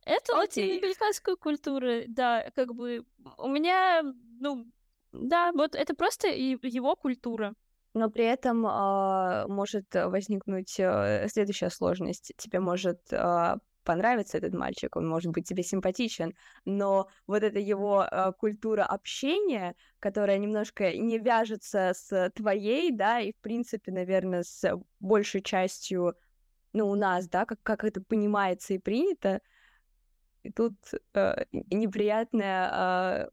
это латиноамериканская культура, да, как бы у меня, ну, да, вот это просто его культура. Но при этом э, может возникнуть э, следующая сложность. Тебе может э, понравится этот мальчик, он может быть тебе симпатичен, но вот эта его э, культура общения, которая немножко не вяжется с твоей, да, и в принципе, наверное, с большей частью, ну, у нас, да, как, как это понимается и принято, и тут э, неприятная э,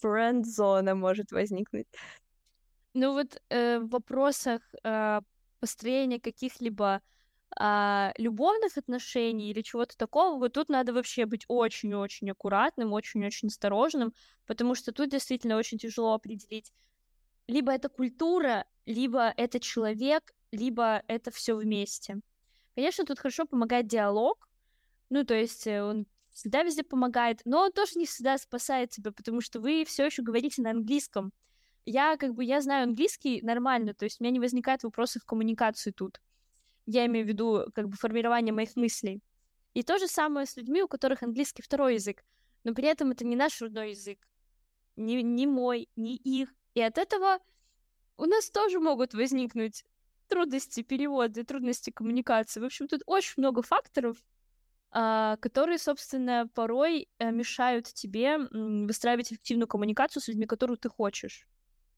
френд-зона может возникнуть. Ну вот э, в вопросах э, построения каких-либо а, любовных отношений или чего-то такого, вот тут надо вообще быть очень-очень аккуратным, очень-очень осторожным, потому что тут действительно очень тяжело определить, либо это культура, либо это человек, либо это все вместе. Конечно, тут хорошо помогает диалог, ну, то есть э, он всегда везде помогает, но он тоже не всегда спасает тебя, потому что вы все еще говорите на английском. Я как бы, я знаю английский нормально, то есть у меня не возникает вопросов коммуникации тут. Я имею в виду как бы формирование моих мыслей. И то же самое с людьми, у которых английский второй язык, но при этом это не наш родной язык, не, не мой, не их. И от этого у нас тоже могут возникнуть трудности перевода, трудности коммуникации. В общем, тут очень много факторов, а, которые, собственно, порой э, мешают тебе выстраивать эффективную коммуникацию с людьми, которую ты хочешь.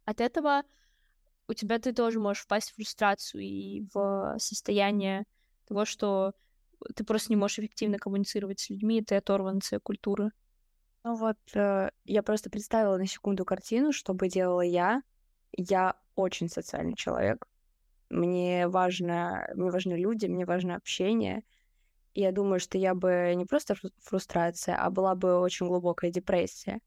От этого у тебя ты тоже можешь впасть в фрустрацию и в состояние того, что ты просто не можешь эффективно коммуницировать с людьми, ты оторван от своей культуры. Ну вот, э, я просто представила на секунду картину, что бы делала я. Я очень социальный человек. Мне важно, мне важны люди, мне важно общение. Я думаю, что я бы не просто фрустрация, а была бы очень глубокая депрессия.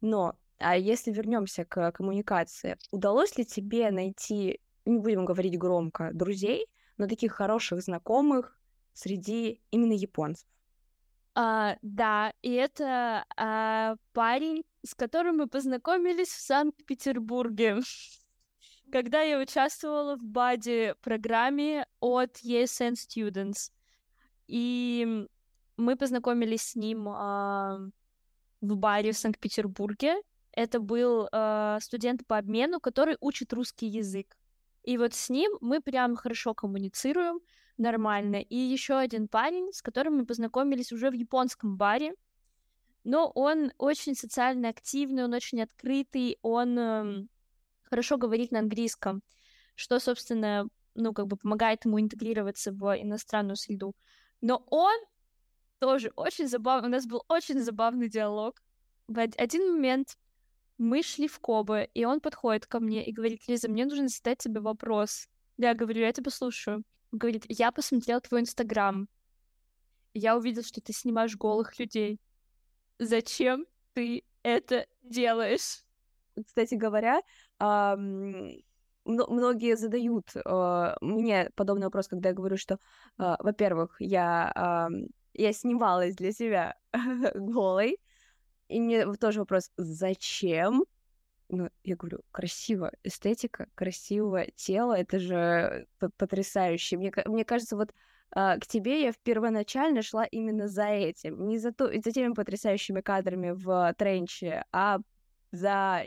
Но а если вернемся к коммуникации, удалось ли тебе найти, не будем говорить громко, друзей, но таких хороших знакомых среди именно японцев? А, да, и это а, парень, с которым мы познакомились в Санкт-Петербурге, когда я участвовала в БАДе программе от ESN Students. И мы познакомились с ним а, в баре в Санкт-Петербурге. Это был а, студент по обмену, который учит русский язык. И вот с ним мы прям хорошо коммуницируем, нормально. И еще один парень, с которым мы познакомились уже в японском баре. Но он очень социально активный, он очень открытый, он э, хорошо говорит на английском, что, собственно, ну, как бы помогает ему интегрироваться в иностранную среду. Но он тоже очень забавный, у нас был очень забавный диалог. В один момент мы шли в Кобе, и он подходит ко мне и говорит, Лиза, мне нужно задать тебе вопрос. Я говорю, я тебя слушаю говорит, я посмотрел твой Инстаграм, я увидел, что ты снимаешь голых людей. Зачем ты это делаешь? Кстати говоря, многие задают э, мне подобный вопрос, когда я говорю, что, э, во-первых, я, я снималась для себя голой, и мне тоже вопрос, зачем? ну, я говорю, красиво, эстетика, красивое тело, это же потрясающе. Мне, мне кажется, вот а, к тебе я первоначально шла именно за этим, не за, то, за теми потрясающими кадрами в тренче, а за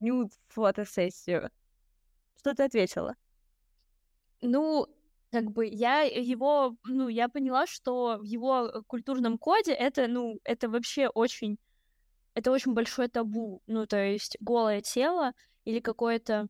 нюд фотосессию. Что ты ответила? Ну, как бы я его, ну, я поняла, что в его культурном коде это, ну, это вообще очень это очень большое табу. Ну, то есть голое тело или какое-то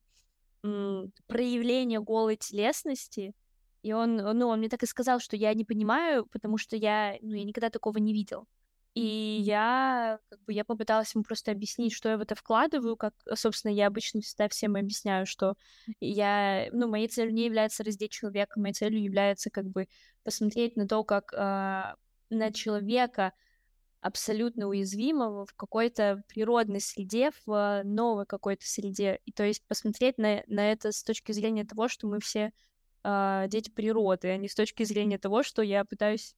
проявление голой телесности. И он, ну, он мне так и сказал, что я не понимаю, потому что я, ну, я никогда такого не видел. И я, как бы, я попыталась ему просто объяснить, что я в это вкладываю, как, собственно, я обычно всегда всем объясняю, что я, ну, моей целью не является раздеть человека, моей целью является, как бы, посмотреть на то, как э, на человека абсолютно уязвимого в какой-то природной среде, в новой какой-то среде. И то есть посмотреть на, на это с точки зрения того, что мы все э, дети природы, а не с точки зрения того, что я пытаюсь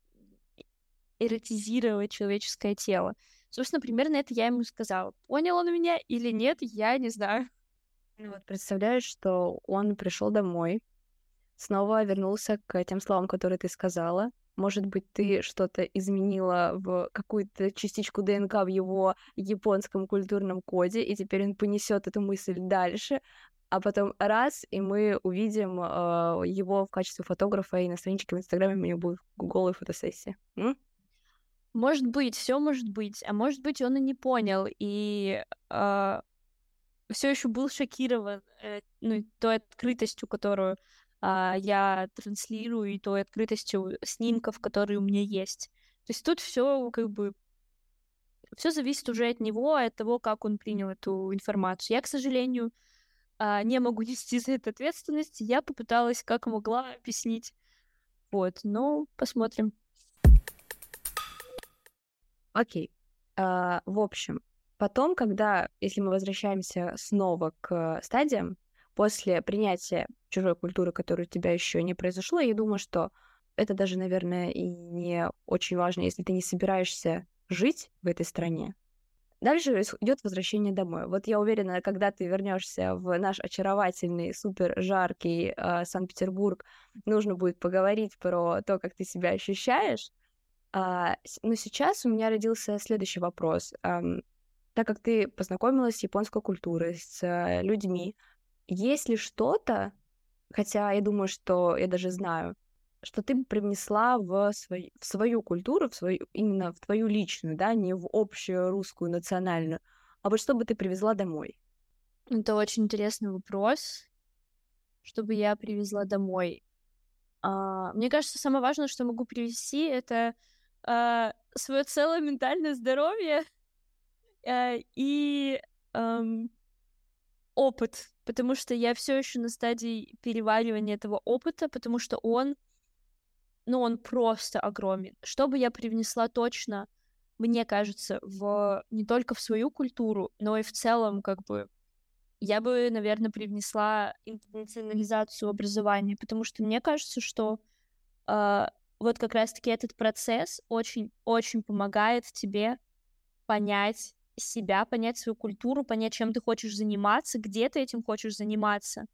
эротизировать человеческое тело. Собственно, примерно это я ему сказала. Понял он меня или нет, я не знаю. Ну вот представляешь, что он пришел домой, снова вернулся к тем словам, которые ты сказала, может быть, ты что-то изменила в какую-то частичку ДНК в его японском культурном коде, и теперь он понесет эту мысль дальше, а потом раз, и мы увидим э, его в качестве фотографа, и на страничке в Инстаграме у него будет голая фотосессия. М? Может быть, все может быть, а может быть, он и не понял, и э, все еще был шокирован э, ну, той открытостью, которую а, я транслирую и той открытостью снимков, которые у меня есть. То есть тут все как бы все зависит уже от него, от того, как он принял эту информацию. Я, к сожалению, а, не могу нести за это ответственность. Я попыталась, как могла, объяснить. Вот, но посмотрим. Окей. Okay. Uh, в общем, потом, когда, если мы возвращаемся снова к стадиям, после принятия чужой культуры, которая у тебя еще не произошло, я думаю, что это даже, наверное, и не очень важно, если ты не собираешься жить в этой стране. Дальше идет возвращение домой. Вот я уверена, когда ты вернешься в наш очаровательный, супер жаркий э, Санкт-Петербург, нужно будет поговорить про то, как ты себя ощущаешь. А, но сейчас у меня родился следующий вопрос. Um, так как ты познакомилась с японской культурой, с uh, людьми, есть ли что-то, хотя я думаю, что я даже знаю, что ты привнесла в, свой, в свою культуру, в свою, именно в твою личную, да, не в общую русскую национальную, а вот что бы ты привезла домой? Это очень интересный вопрос. Что бы я привезла домой? А, мне кажется, самое важное, что могу привезти, это а, свое целое ментальное здоровье. э, и эм, опыт, потому что я все еще на стадии переваривания этого опыта, потому что он, ну, он просто огромен. Что бы я привнесла точно, мне кажется, в не только в свою культуру, но и в целом, как бы, я бы, наверное, привнесла интернационализацию образования, потому что мне кажется, что э, вот как раз-таки этот процесс очень-очень помогает тебе понять себя, понять свою культуру, понять, чем ты хочешь заниматься, где ты этим хочешь заниматься.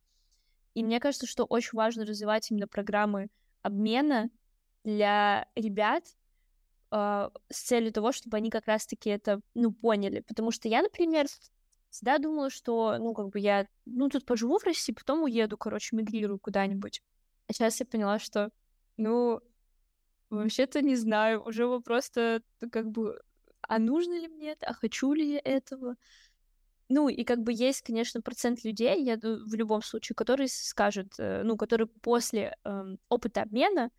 И мне кажется, что очень важно развивать именно программы обмена для ребят э, с целью того, чтобы они как раз-таки это, ну, поняли. Потому что я, например, всегда думала, что, ну, как бы я, ну, тут поживу в России, потом уеду, короче, мигрирую куда-нибудь. А сейчас я поняла, что, ну, вообще-то не знаю, уже вопрос-то как бы а нужно ли мне это, а хочу ли я этого. Ну, и как бы есть, конечно, процент людей, я в любом случае, которые скажут, э, ну, которые после э, опыта обмена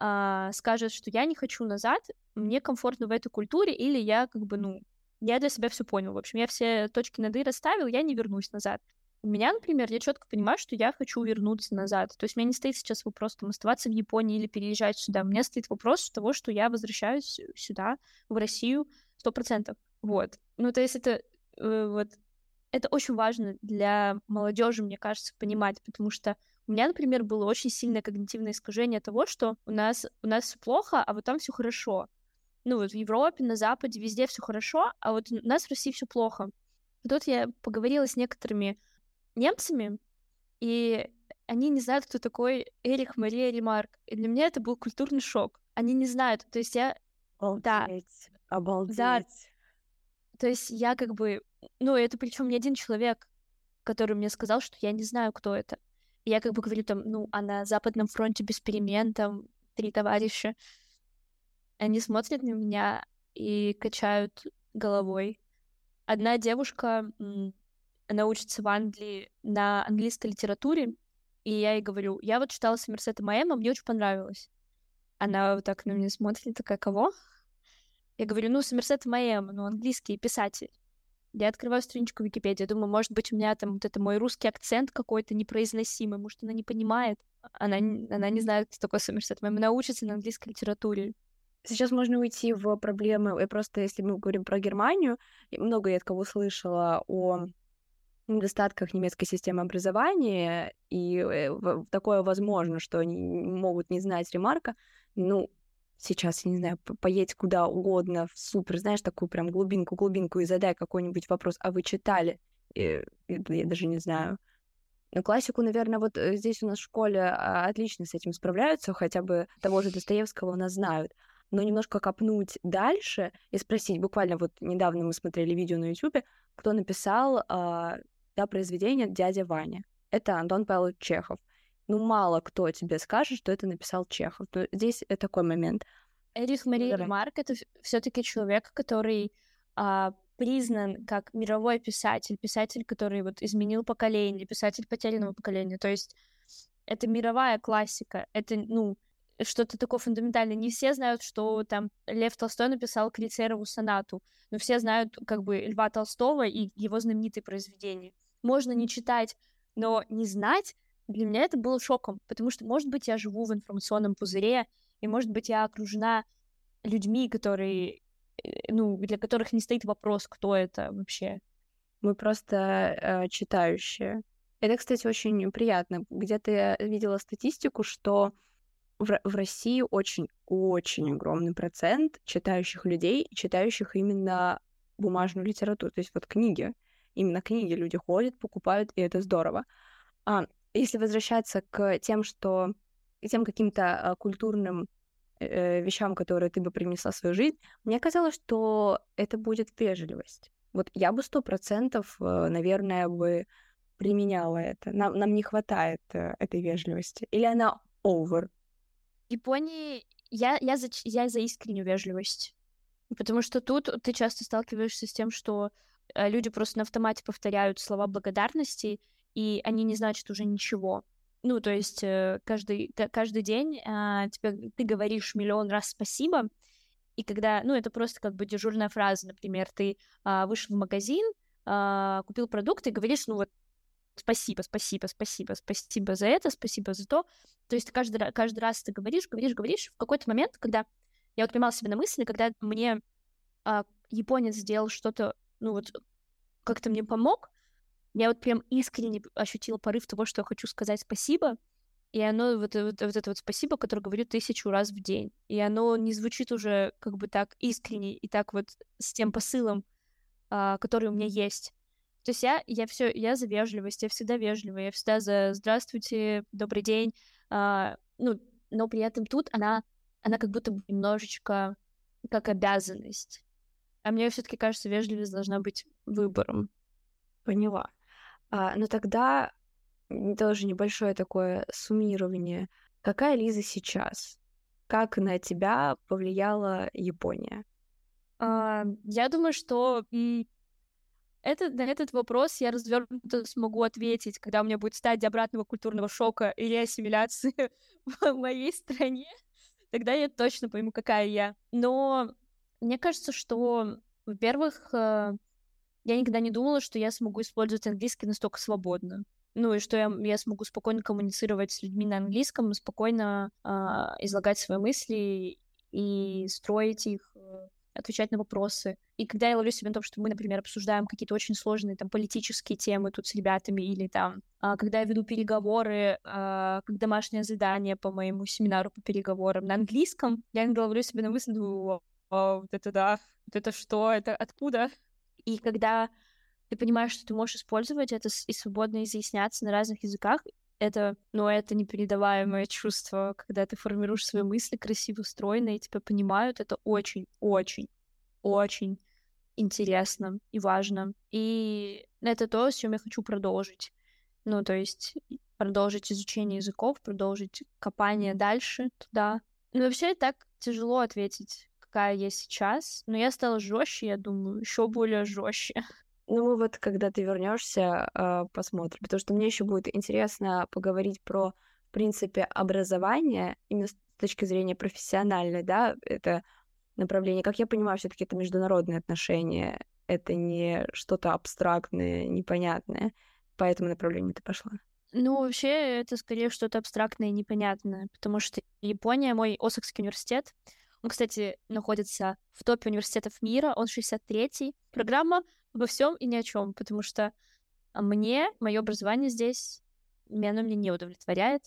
э, скажут, что я не хочу назад, мне комфортно в этой культуре, или я как бы, ну, я для себя все понял. В общем, я все точки над «и» расставил, я не вернусь назад. У меня, например, я четко понимаю, что я хочу вернуться назад. То есть у меня не стоит сейчас вопрос там оставаться в Японии или переезжать сюда. У меня стоит вопрос того, что я возвращаюсь сюда, в Россию, сто процентов. Вот. Ну, то есть это э, вот это очень важно для молодежи, мне кажется, понимать, потому что у меня, например, было очень сильное когнитивное искажение того, что у нас у нас все плохо, а вот там все хорошо. Ну вот в Европе, на Западе, везде все хорошо, а вот у нас в России все плохо. И тут я поговорила с некоторыми немцами, и они не знают, кто такой Эрих Мария Ремарк. И для меня это был культурный шок. Они не знают. То есть я... Обалдеть. Да. Обалдеть. Да. То есть я как бы... Ну, это причем не один человек, который мне сказал, что я не знаю, кто это. И я как бы говорю там, ну, а на Западном фронте без перемен, там, три товарища. Они смотрят на меня и качают головой. Одна девушка она учится в Англии на английской литературе, и я ей говорю, я вот читала Сомерсета Маэма, мне очень понравилось. Она вот так на меня смотрит, такая, кого? Я говорю, ну, Сомерсет Маэм, ну, английский писатель. Я открываю страничку Википедии, думаю, может быть, у меня там вот это мой русский акцент какой-то непроизносимый, может, она не понимает. Она, она не знает, кто такой Сомерсет Мэйм, она учится на английской литературе. Сейчас можно уйти в проблемы, и просто если мы говорим про Германию, много я от кого слышала о недостатках немецкой системы образования, и э, такое возможно, что они могут не знать ремарка, ну, сейчас, я не знаю, поедь куда угодно, в супер, знаешь, такую прям глубинку-глубинку и задай какой-нибудь вопрос, а вы читали? И, я даже не знаю. Но классику, наверное, вот э, здесь у нас в школе а, отлично с этим справляются, хотя бы того же Достоевского у нас знают. Но немножко копнуть дальше и спросить, буквально вот недавно мы смотрели видео на YouTube, кто написал а, да, произведение «Дядя Ваня». Это Антон Павлович Чехов. Ну, мало кто тебе скажет, что это написал Чехов. То здесь такой момент. Эрих Мария да. Марк — это все таки человек, который а, признан как мировой писатель, писатель, который вот изменил поколение, писатель потерянного поколения. То есть это мировая классика, это, ну, что-то такое фундаментальное. Не все знают, что там Лев Толстой написал Крицерову сонату, но все знают как бы Льва Толстого и его знаменитые произведения можно не читать, но не знать, для меня это было шоком, потому что, может быть, я живу в информационном пузыре, и, может быть, я окружена людьми, которые, э, ну, для которых не стоит вопрос, кто это вообще. Мы просто э, читающие. Это, кстати, очень приятно. Где-то я видела статистику, что в, в России очень-очень огромный процент читающих людей, читающих именно бумажную литературу, то есть вот книги именно книги люди ходят, покупают, и это здорово. А, если возвращаться к тем, что тем каким-то а, культурным э, вещам, которые ты бы принесла в свою жизнь, мне казалось, что это будет вежливость. Вот я бы сто процентов, э, наверное, бы применяла это. Нам, нам не хватает э, этой вежливости. Или она over? В Японии я, я, за, я за искреннюю вежливость. Потому что тут ты часто сталкиваешься с тем, что Э, люди просто на автомате повторяют слова благодарности, и они не значат уже ничего. Ну, то есть э, каждый, каждый день а, тебе, ты говоришь миллион раз спасибо, И когда, ну, это просто как бы дежурная фраза, например, ты а, вышел в магазин, а, купил продукты и говоришь, ну вот, спасибо, спасибо, спасибо, спасибо за это, спасибо за то. То есть каждый, каждый раз ты говоришь, говоришь, говоришь. В какой-то момент, когда я вот поймала себя на мысли, когда мне а, японец сделал что-то, ну вот, как-то мне помог, я вот прям искренне ощутила порыв того, что я хочу сказать спасибо, и оно, вот, вот, вот это вот спасибо, которое говорю тысячу раз в день. И оно не звучит уже как бы так искренне и так вот с тем посылом, а, который у меня есть. То есть я, я все, я за вежливость, я всегда вежливая, я всегда за здравствуйте, добрый день. А, ну, но при этом тут она, она как будто бы немножечко как обязанность. А мне все-таки кажется, вежливость должна быть выбором. Поняла. А, но тогда тоже небольшое такое суммирование. Какая Лиза сейчас? Как на тебя повлияла Япония? А, я думаю, что это, на этот вопрос я развернуто смогу ответить, когда у меня будет стадия обратного культурного шока или ассимиляции в моей стране. Тогда я точно пойму, какая я. Но мне кажется, что, во-первых, э, я никогда не думала, что я смогу использовать английский настолько свободно. Ну и что я, я смогу спокойно коммуницировать с людьми на английском, спокойно э, излагать свои мысли и строить их, э, отвечать на вопросы. И когда я ловлю себя на том, что мы, например, обсуждаем какие-то очень сложные там политические темы тут с ребятами, или там, э, когда я веду переговоры, э, как домашнее задание по моему семинару по переговорам на английском, я иногда ловлю себя на мысли, думаю, вот это да, вот это что, это откуда? И когда ты понимаешь, что ты можешь использовать это и свободно изъясняться на разных языках, это, ну, это непередаваемое чувство, когда ты формируешь свои мысли красиво стройно, и тебя понимают, это очень, очень, очень интересно и важно. И это то, с чем я хочу продолжить. Ну, то есть продолжить изучение языков, продолжить копание дальше туда. Ну, вообще так тяжело ответить, какая я сейчас, но я стала жестче, я думаю, еще более жестче. Ну, мы вот, когда ты вернешься, а, посмотрим, потому что мне еще будет интересно поговорить про, в принципе, образование именно с точки зрения профессиональной, да, это направление. Как я понимаю, все-таки это международные отношения, это не что-то абстрактное, непонятное. По этому направлению ты пошла. Ну, вообще, это скорее что-то абстрактное и непонятное, потому что Япония, мой Осакский университет, он, кстати, находится в топе университетов мира, он 63-й. Программа обо всем и ни о чем, потому что мне, мое образование здесь, оно меня не удовлетворяет,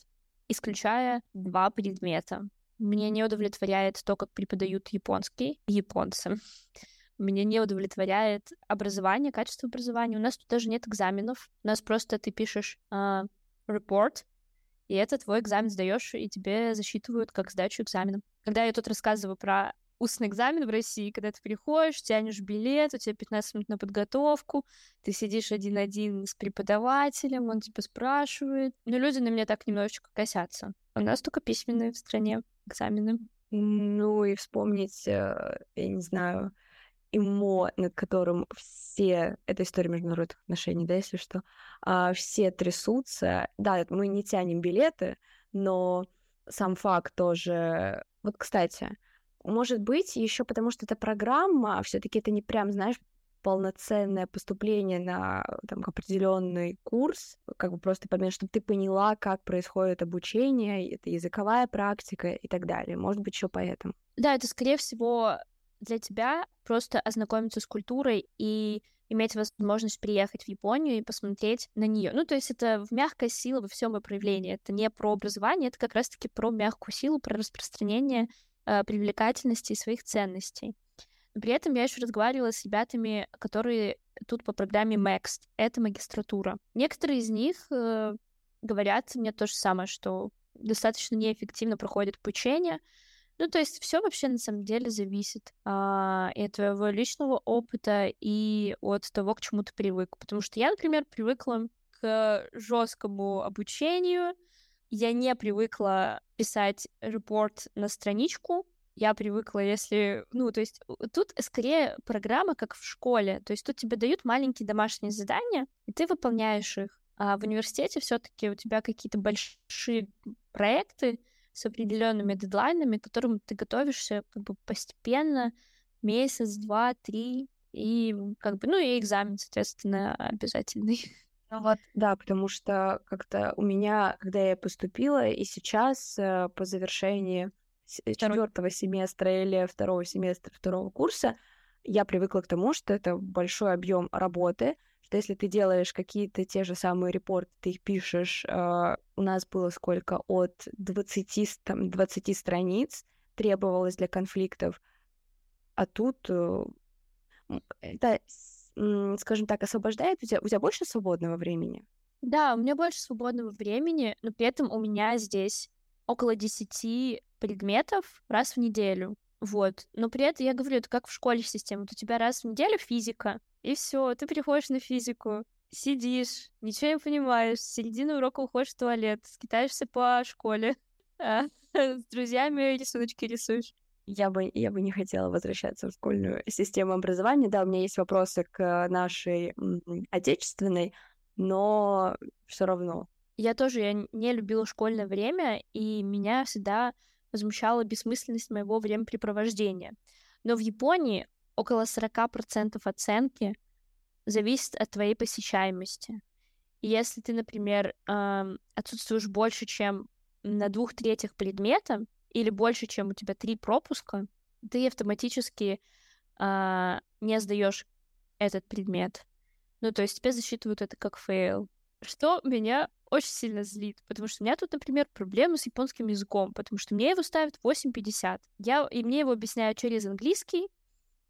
исключая два предмета. Мне не удовлетворяет то, как преподают японский японцы. Меня не удовлетворяет образование, качество образования. У нас тут даже нет экзаменов. У нас просто ты пишешь uh, report, и это твой экзамен сдаешь, и тебе засчитывают как сдачу экзамена. Когда я тут рассказываю про устный экзамен в России, когда ты приходишь, тянешь билет, у тебя 15 минут на подготовку, ты сидишь один-один с преподавателем, он тебя спрашивает. Но люди на меня так немножечко косятся. У нас только письменные в стране экзамены. Ну и вспомнить, э, я не знаю, ИМО, над которым все, это история международных отношений, да, если что, а, все трясутся. Да, мы не тянем билеты, но сам факт тоже... Вот, кстати, может быть, еще потому что эта программа, все-таки это не прям, знаешь, полноценное поступление на там, определенный курс, как бы просто помимо, чтобы ты поняла, как происходит обучение, это языковая практика и так далее. Может быть, еще поэтому. Да, это, скорее всего, для тебя просто ознакомиться с культурой и иметь возможность приехать в Японию и посмотреть на нее. Ну, то есть это мягкая сила во всем и проявлении. Это не про образование, это как раз-таки про мягкую силу, про распространение э, привлекательности и своих ценностей. Но при этом я еще разговаривала с ребятами, которые тут по программе MEXT. Это магистратура. Некоторые из них э, говорят мне то же самое, что достаточно неэффективно проходит обучение, ну, то есть все вообще на самом деле зависит а, и от твоего личного опыта, и от того, к чему ты привык. Потому что я, например, привыкла к жесткому обучению. Я не привыкла писать репорт на страничку. Я привыкла, если... Ну, то есть тут скорее программа, как в школе. То есть тут тебе дают маленькие домашние задания, и ты выполняешь их. А в университете все таки у тебя какие-то большие проекты, с определенными дедлайнами, к которым ты готовишься как бы постепенно, месяц, два, три, и как бы, ну и экзамен, соответственно, обязательный. Ну вот, да, потому что как-то у меня, когда я поступила, и сейчас э, по завершении четвертого семестра или второго семестра второго курса, я привыкла к тому, что это большой объем работы, что если ты делаешь какие-то те же самые репорты, ты их пишешь, э, у нас было сколько, от 20, там, 20 страниц требовалось для конфликтов, а тут э, это, скажем так, освобождает у тебя, у тебя больше свободного времени? Да, у меня больше свободного времени, но при этом у меня здесь около 10 предметов раз в неделю. Вот. Но при этом я говорю, это как в школе система. Вот у тебя раз в неделю физика, и все, ты переходишь на физику, сидишь, ничего не понимаешь, с середины урока уходишь в туалет, скитаешься по школе, а, с друзьями рисуночки рисуешь. Я бы, я бы не хотела возвращаться в школьную систему образования. Да, у меня есть вопросы к нашей отечественной, но все равно. Я тоже я не любила школьное время, и меня всегда возмущала бессмысленность моего времяпрепровождения. Но в Японии около 40% оценки зависит от твоей посещаемости. И если ты, например, отсутствуешь больше, чем на двух третьих предмета, или больше, чем у тебя три пропуска, ты автоматически э, не сдаешь этот предмет. Ну, то есть тебе засчитывают это как fail. Что меня очень сильно злит, потому что у меня тут, например, проблемы с японским языком, потому что мне его ставят 8.50. Я, и мне его объясняют через английский,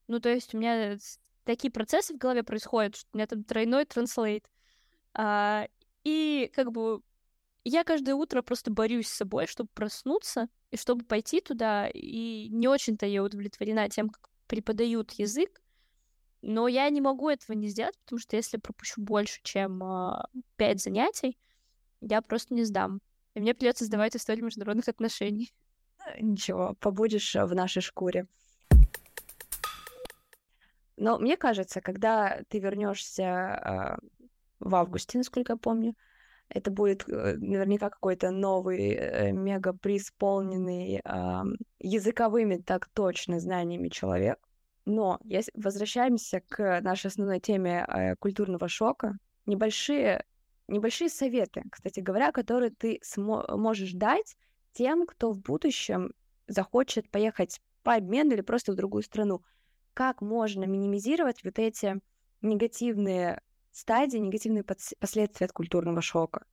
ну, то есть у меня такие процессы в голове происходят, что у меня там тройной транслейт. А, и как бы я каждое утро просто борюсь с собой, чтобы проснуться и чтобы пойти туда. И не очень-то я удовлетворена тем, как преподают язык. Но я не могу этого не сделать, потому что если пропущу больше, чем а, пять занятий, я просто не сдам. И мне придется сдавать историю международных отношений. Ничего, побудешь в нашей шкуре. Но мне кажется, когда ты вернешься э, в августе, насколько я помню, это будет э, наверняка какой-то новый, э, мега преисполненный э, языковыми так точно знаниями человек. Но если возвращаемся к нашей основной теме э, культурного шока, небольшие, небольшие советы, кстати говоря, которые ты можешь дать тем, кто в будущем захочет поехать по обмену или просто в другую страну. Как можно минимизировать вот эти негативные стадии, негативные последствия от культурного шока?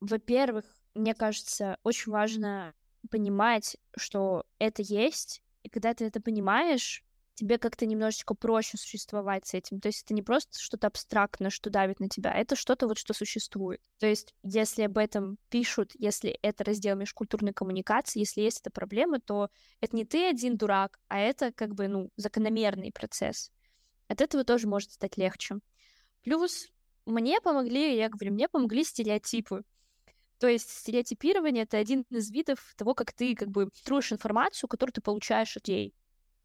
Во-первых, мне кажется, очень важно понимать, что это есть, и когда ты это понимаешь, тебе как-то немножечко проще существовать с этим. То есть это не просто что-то абстрактное, что давит на тебя, это что-то вот, что существует. То есть если об этом пишут, если это раздел межкультурной коммуникации, если есть эта проблема, то это не ты один дурак, а это как бы, ну, закономерный процесс. От этого тоже может стать легче. Плюс мне помогли, я говорю, мне помогли стереотипы. То есть стереотипирование — это один из видов того, как ты как бы строишь информацию, которую ты получаешь от людей.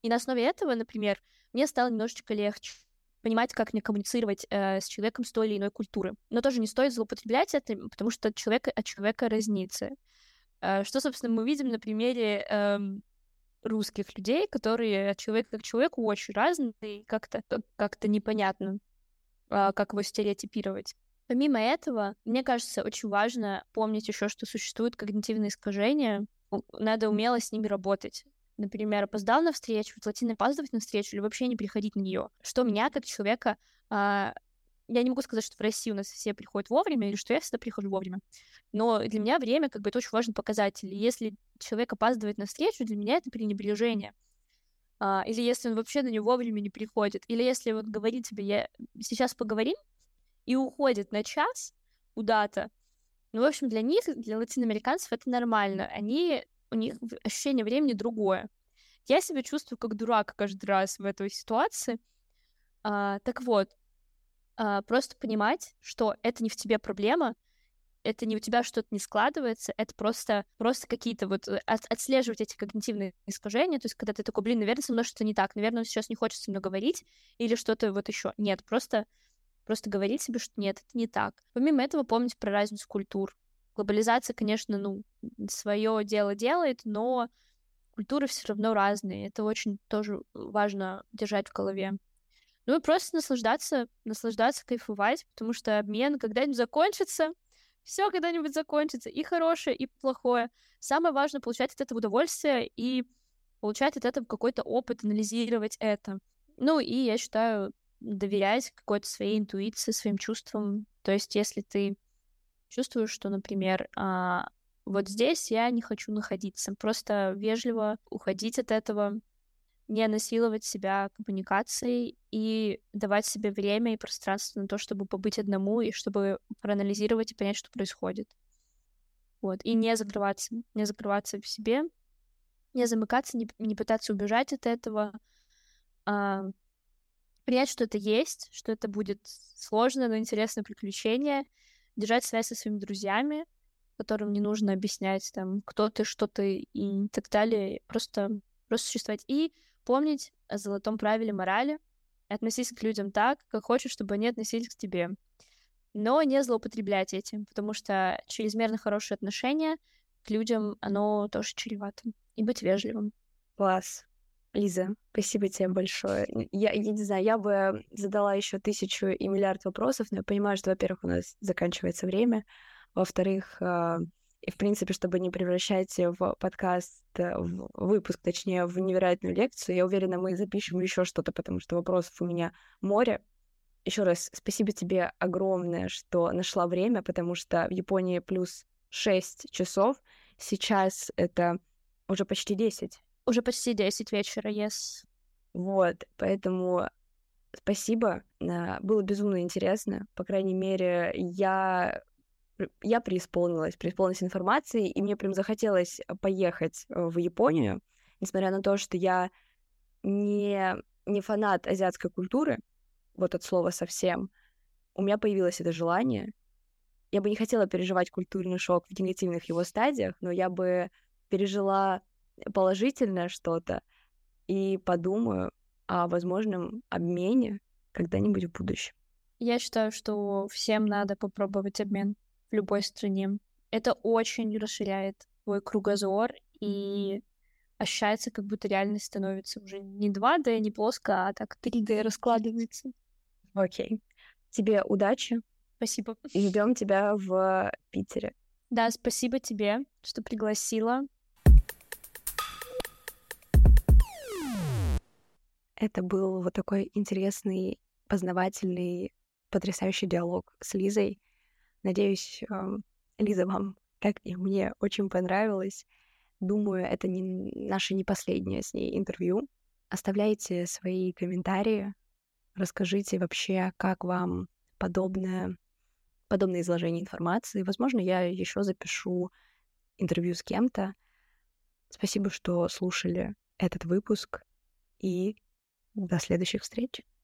И на основе этого, например, мне стало немножечко легче понимать, как мне коммуницировать э, с человеком с той или иной культуры. Но тоже не стоит злоупотреблять этим, потому что от человека от человека разнится. Э, что, собственно, мы видим на примере э, русских людей, которые от человека к человеку очень разные, и как-то как-то непонятно а, как его стереотипировать. Помимо этого, мне кажется, очень важно помнить еще, что существуют когнитивные искажения. Надо умело с ними работать. Например, опоздал на встречу, желательно опаздывать на встречу или вообще не приходить на нее. Что меня, как человека, а, я не могу сказать, что в России у нас все приходят вовремя, или что я всегда прихожу вовремя. Но для меня время, как бы, это очень важный показатель. Если человек опаздывает на встречу, для меня это пренебрежение а, или если он вообще на нее вовремя не приходит, или если вот говорит тебе, я сейчас поговорим, и уходит на час куда-то, ну, в общем, для них, для латиноамериканцев это нормально. Они, у них ощущение времени другое. Я себя чувствую как дурак каждый раз в этой ситуации. А, так вот, а, просто понимать, что это не в тебе проблема, это не у тебя что-то не складывается, это просто, просто какие-то вот э, от, отслеживать эти когнитивные искажения, то есть когда ты такой, блин, наверное, со мной что-то не так, наверное, сейчас не хочет со мной говорить, или что-то вот еще. Нет, просто, просто говорить себе, что нет, это не так. Помимо этого, помнить про разницу культур. Глобализация, конечно, ну, свое дело делает, но культуры все равно разные. Это очень тоже важно держать в голове. Ну и просто наслаждаться, наслаждаться, кайфовать, потому что обмен когда-нибудь закончится, все когда-нибудь закончится, и хорошее, и плохое. Самое важное получать от этого удовольствие и получать от этого какой-то опыт, анализировать это. Ну и я считаю, доверять какой-то своей интуиции, своим чувствам. То есть, если ты чувствуешь, что, например, а, вот здесь я не хочу находиться, просто вежливо уходить от этого, не насиловать себя коммуникацией и давать себе время и пространство на то, чтобы побыть одному и чтобы проанализировать и понять, что происходит. Вот. И не закрываться, не закрываться в себе, не замыкаться, не, не пытаться убежать от этого, а, принять, что это есть, что это будет сложное, но интересное приключение, держать связь со своими друзьями, которым не нужно объяснять, там, кто ты, что ты и так далее, просто, просто существовать. И помнить о золотом правиле морали, относись к людям так, как хочешь, чтобы они относились к тебе. Но не злоупотреблять этим, потому что чрезмерно хорошие отношения к людям, оно тоже чревато. И быть вежливым. Класс. Лиза, спасибо тебе большое. Я, я не знаю, я бы задала еще тысячу и миллиард вопросов, но я понимаю, что, во-первых, у нас заканчивается время, во-вторых, а, и, в принципе, чтобы не превращать в подкаст, э, в выпуск, точнее, в невероятную лекцию, я уверена, мы запишем еще что-то, потому что вопросов у меня море. Еще раз спасибо тебе огромное, что нашла время, потому что в Японии плюс 6 часов. Сейчас это уже почти 10. Уже почти 10 вечера, yes. Вот, поэтому спасибо. Было безумно интересно. По крайней мере, я я преисполнилась, преисполнилась информацией, и мне прям захотелось поехать э, в Японию, несмотря на то, что я не, не фанат азиатской культуры, вот от слова совсем, у меня появилось это желание. Я бы не хотела переживать культурный шок в негативных его стадиях, но я бы пережила положительное что-то и подумаю о возможном обмене когда-нибудь в будущем. Я считаю, что всем надо попробовать обмен в любой стране. Это очень расширяет твой кругозор и ощущается, как будто реальность становится уже не 2D, не плоско, а так 3D раскладывается. Окей. Okay. Тебе удачи. Спасибо. И ждем тебя в Питере. Да, спасибо тебе, что пригласила. Это был вот такой интересный, познавательный, потрясающий диалог с Лизой. Надеюсь, Лиза, вам, как и мне, очень понравилось. Думаю, это не наше не последнее с ней интервью. Оставляйте свои комментарии, расскажите вообще, как вам подобное, подобное изложение информации. Возможно, я еще запишу интервью с кем-то. Спасибо, что слушали этот выпуск, и до следующих встреч.